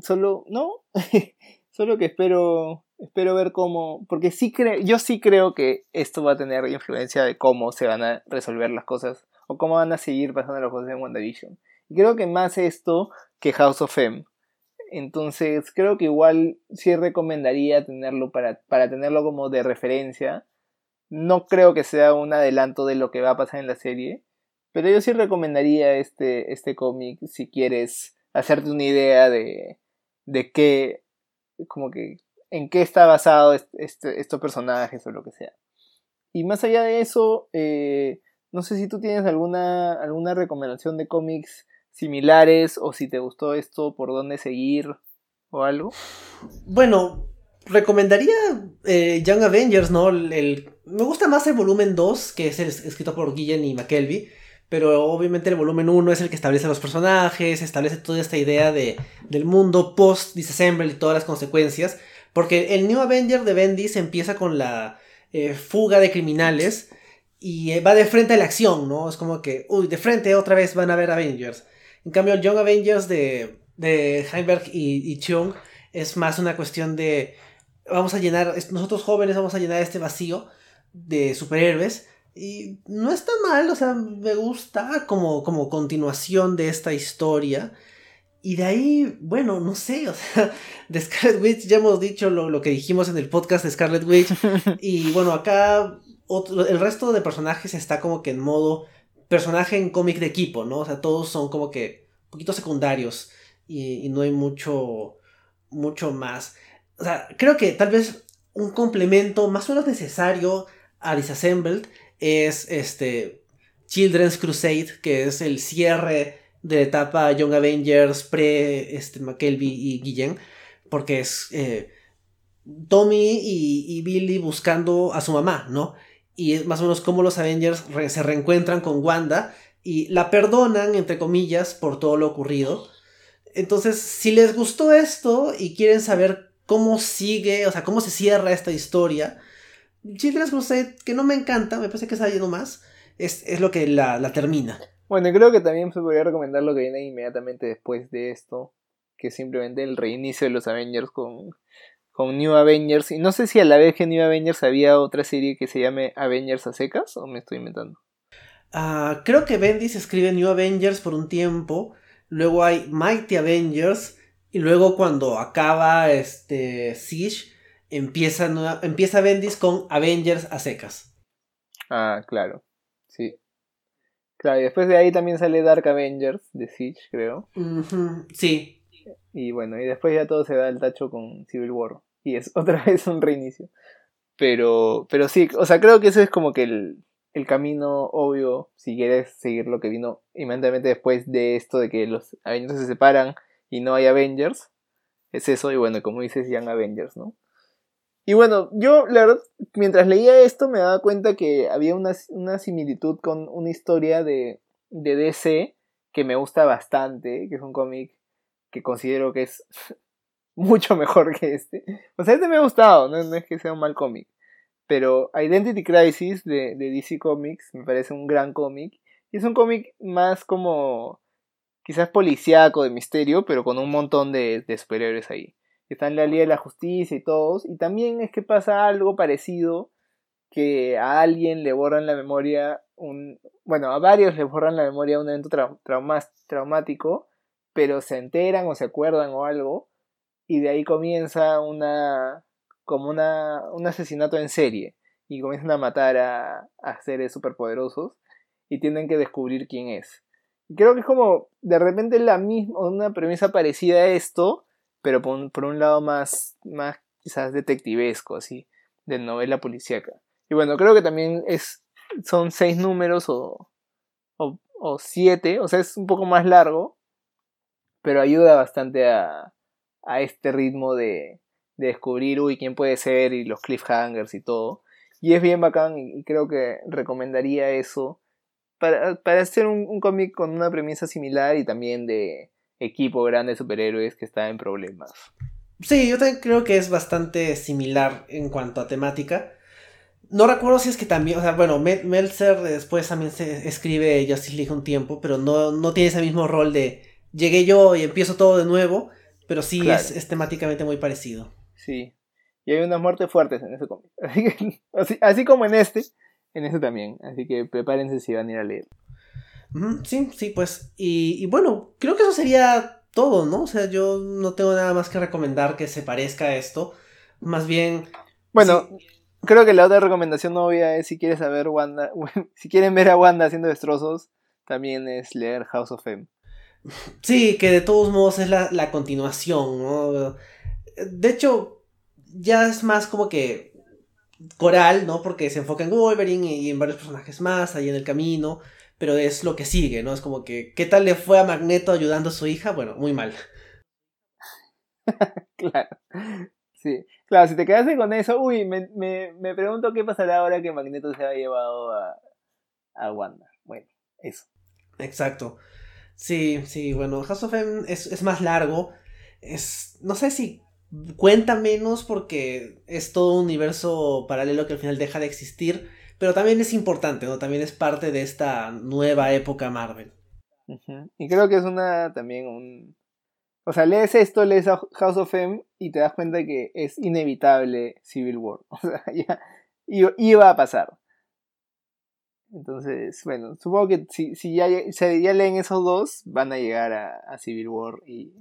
solo, no, solo que espero, espero ver cómo, porque sí creo, yo sí creo que esto va a tener influencia de cómo se van a resolver las cosas o cómo van a seguir pasando las cosas en WandaVision. Y creo que más esto que House of M. Entonces creo que igual sí recomendaría tenerlo para, para tenerlo como de referencia. No creo que sea un adelanto de lo que va a pasar en la serie, pero yo sí recomendaría este, este cómic si quieres hacerte una idea de, de qué, como que, en qué está basado este, estos personajes o lo que sea. Y más allá de eso, eh, no sé si tú tienes alguna, alguna recomendación de cómics similares o si te gustó esto, por dónde seguir o algo. Bueno, recomendaría eh, Young Avengers, ¿no? El, me gusta más el volumen 2, que es el escrito por Guillen y McKelvey pero obviamente el volumen 1 es el que establece los personajes, establece toda esta idea de, del mundo post-disassemble y todas las consecuencias, porque el New Avenger de Bendis empieza con la eh, fuga de criminales y eh, va de frente a la acción, ¿no? Es como que, uy, de frente otra vez van a ver Avengers. En cambio, el Young Avengers de, de Heinberg y, y Chung es más una cuestión de, vamos a llenar, nosotros jóvenes vamos a llenar este vacío de superhéroes y no está mal, o sea, me gusta como, como continuación de esta historia. Y de ahí, bueno, no sé, o sea, de Scarlet Witch ya hemos dicho lo, que dijimos en el podcast de Scarlet Witch. y bueno, acá el resto de personajes está como que en modo personaje en cómic de equipo, ¿no? O sea, todos son como que poquitos secundarios y, no hay mucho, mucho más. O sea, creo que tal vez un complemento más o menos necesario a Disassembled es este Children's Crusade, que es el cierre de la etapa Young Avengers pre este, y Guillén, porque es eh, Tommy y, Billy buscando a su mamá, ¿no? Y es más o menos como los Avengers se reencuentran con Wanda y la perdonan, entre comillas, por todo lo ocurrido. Entonces, si les gustó esto y quieren saber cómo sigue, o sea, cómo se cierra esta historia, Children's Crusade, que no me encanta, me parece que está yendo más, es, lo que la, termina. Bueno, creo que también se podría recomendar lo que viene inmediatamente después de esto, que es simplemente el reinicio de los Avengers con, con New Avengers. Y no sé si a la vez que New Avengers había otra serie que se llame Avengers a secas, o me estoy inventando. Ah, creo que Bendis escribe New Avengers por un tiempo, luego hay Mighty Avengers, y luego cuando acaba este Siege, empieza, empieza Bendis con Avengers a secas. Ah, claro. Claro, y después de ahí también sale Dark Avengers de Siege, creo. Sí. Y bueno, y después ya todo se da el tacho con Civil War. Y es otra vez un reinicio. Pero, pero sí, o sea, creo que ese es como que el, el camino obvio si quieres seguir lo que vino inmediatamente después de esto de que los Avengers se separan y no hay Avengers. Es eso, y bueno, como dices, Young Avengers, ¿no? Y bueno, yo, la verdad, mientras leía esto me daba cuenta que había una, similitud con una historia de, de DC que me gusta bastante, que es un cómic que considero que es mucho mejor que este. O sea, este me ha gustado, no, es que sea un mal cómic. Pero Identity Crisis de, de, DC Comics me parece un gran cómic. Y es un cómic más como quizás policíaco de misterio, pero con un montón de, de superhéroes ahí que están en la Liga de la Justicia y todos. Y también es que pasa algo parecido, que a alguien le borran la memoria, un, bueno, a varios le borran la memoria un evento traumático, pero se enteran o se acuerdan o algo, y de ahí comienza una, como una, un asesinato en serie, y comienzan a matar a, a seres superpoderosos, y tienen que descubrir quién es. creo que es como, de repente la misma, una premisa parecida a esto, pero por un, lado más, más quizás detectivesco, así, de novela policíaca. Y bueno, creo que también es, son seis números o, o, siete, o sea, es un poco más largo, pero ayuda bastante a, a este ritmo de, de descubrir, uy, quién puede ser y los cliffhangers y todo. Y es bien bacán y creo que recomendaría eso para, para hacer un cómic con una premisa similar y también de, equipo grande de superhéroes que está en problemas. Sí, yo también creo que es bastante similar en cuanto a temática. No recuerdo si es que también, o sea, bueno, Meltzer después también se escribe Justice League un tiempo, pero no, no tiene ese mismo rol de llegué yo y empiezo todo de nuevo, pero sí es, temáticamente muy parecido. Sí, y hay unas muertes fuertes en ese cómic. Así, así, como en este, en este también. Así que prepárense si van a ir a leer. Sí, sí, pues. Y, bueno, creo que eso sería todo, ¿no? O sea, yo no tengo nada más que recomendar que se parezca a esto. Más bien. Bueno, creo que la otra recomendación obvia es si quieres saber Wanda. si quieren ver a Wanda haciendo destrozos, también es leer House of M. Sí, que de todos modos es la, continuación, ¿no? De hecho, ya es más como que coral, ¿no? Porque se enfoca en Wolverine y en varios personajes más ahí en el camino pero es lo que sigue, ¿no? Es como que, ¿qué tal le fue a Magneto ayudando a su hija? Bueno, muy mal. claro. Sí, claro, si te quedaste con eso, uy, me, me, pregunto qué pasará ahora que Magneto se ha llevado a, a Wanda. Bueno, eso. Exacto. Sí, sí, bueno, House of M es, es más largo. Es, no sé si cuenta menos porque es todo un universo paralelo que al final deja de existir pero también es importante, ¿no? También es parte de esta nueva época Marvel. Y creo que es una también un... O sea, lees esto, lees House of M y te das cuenta que es inevitable Civil War. O sea, ya iba a pasar. Entonces, bueno, supongo que si, si, ya, ya leen esos dos, van a llegar a, Civil War. Y,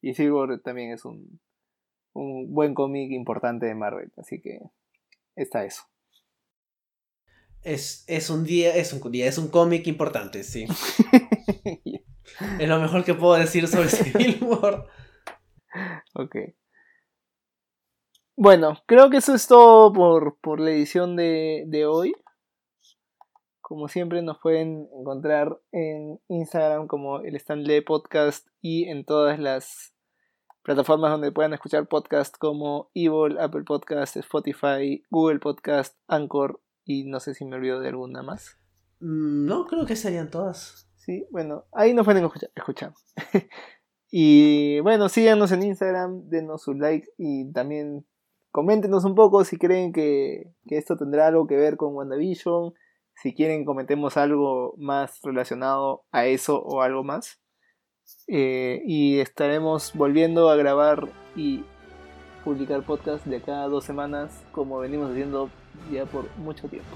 y, Civil War también es un, un buen cómic importante de Marvel. Así que está eso. Es, es un día, es un día, es un cómic importante, sí. es lo mejor que puedo decir sobre Civil War. Ok. Bueno, creo que eso es todo por, por la edición de, de hoy. Como siempre nos pueden encontrar en Instagram como el Stanley Podcast y en todas las plataformas donde puedan escuchar podcast como Evil, Apple Podcast, Spotify, Google Podcast, Anchor y no sé si me olvido de alguna más. Mm, No, creo que serían todas. Sí, bueno, ahí nos pueden escuchar. escuchar. y bueno, síganos en Instagram, denos su like y también coméntenos un poco si creen que, que esto tendrá algo que ver con WandaVision. Si quieren, comentemos algo más relacionado a eso o algo más. Eh, y estaremos volviendo a grabar y publicar podcast de cada dos semanas, como venimos haciendo ya por mucho tiempo.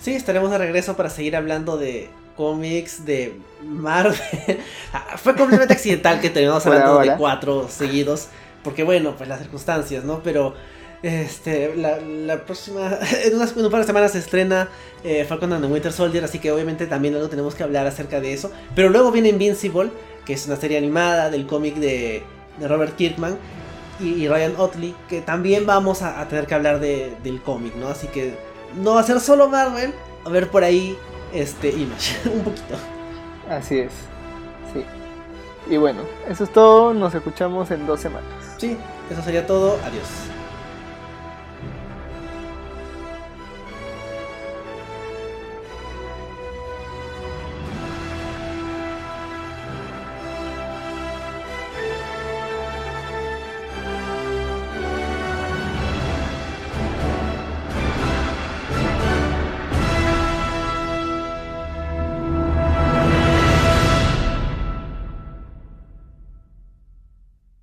Sí, estaremos de regreso para seguir hablando de cómics, de Marvel. Ah, Fue completamente accidental que terminamos hablando ahora. de cuatro seguidos, porque bueno, pues las circunstancias, ¿no? Pero este, la, la próxima, en, unas, en un par de semanas se estrena eh, Falcon and the Winter Soldier, así que obviamente también luego tenemos que hablar acerca de eso. Pero luego viene Invincible, que es una serie animada del cómic de, de Robert Kirkman. Y, Ryan Otley, que también vamos a, a tener que hablar de- del cómic, ¿no? Así que no va a ser solo Marvel, a ver por ahí este Image, un poquito. Así es. Sí. Y bueno, eso es todo. Nos escuchamos en dos semanas. Sí, eso sería todo. Adiós.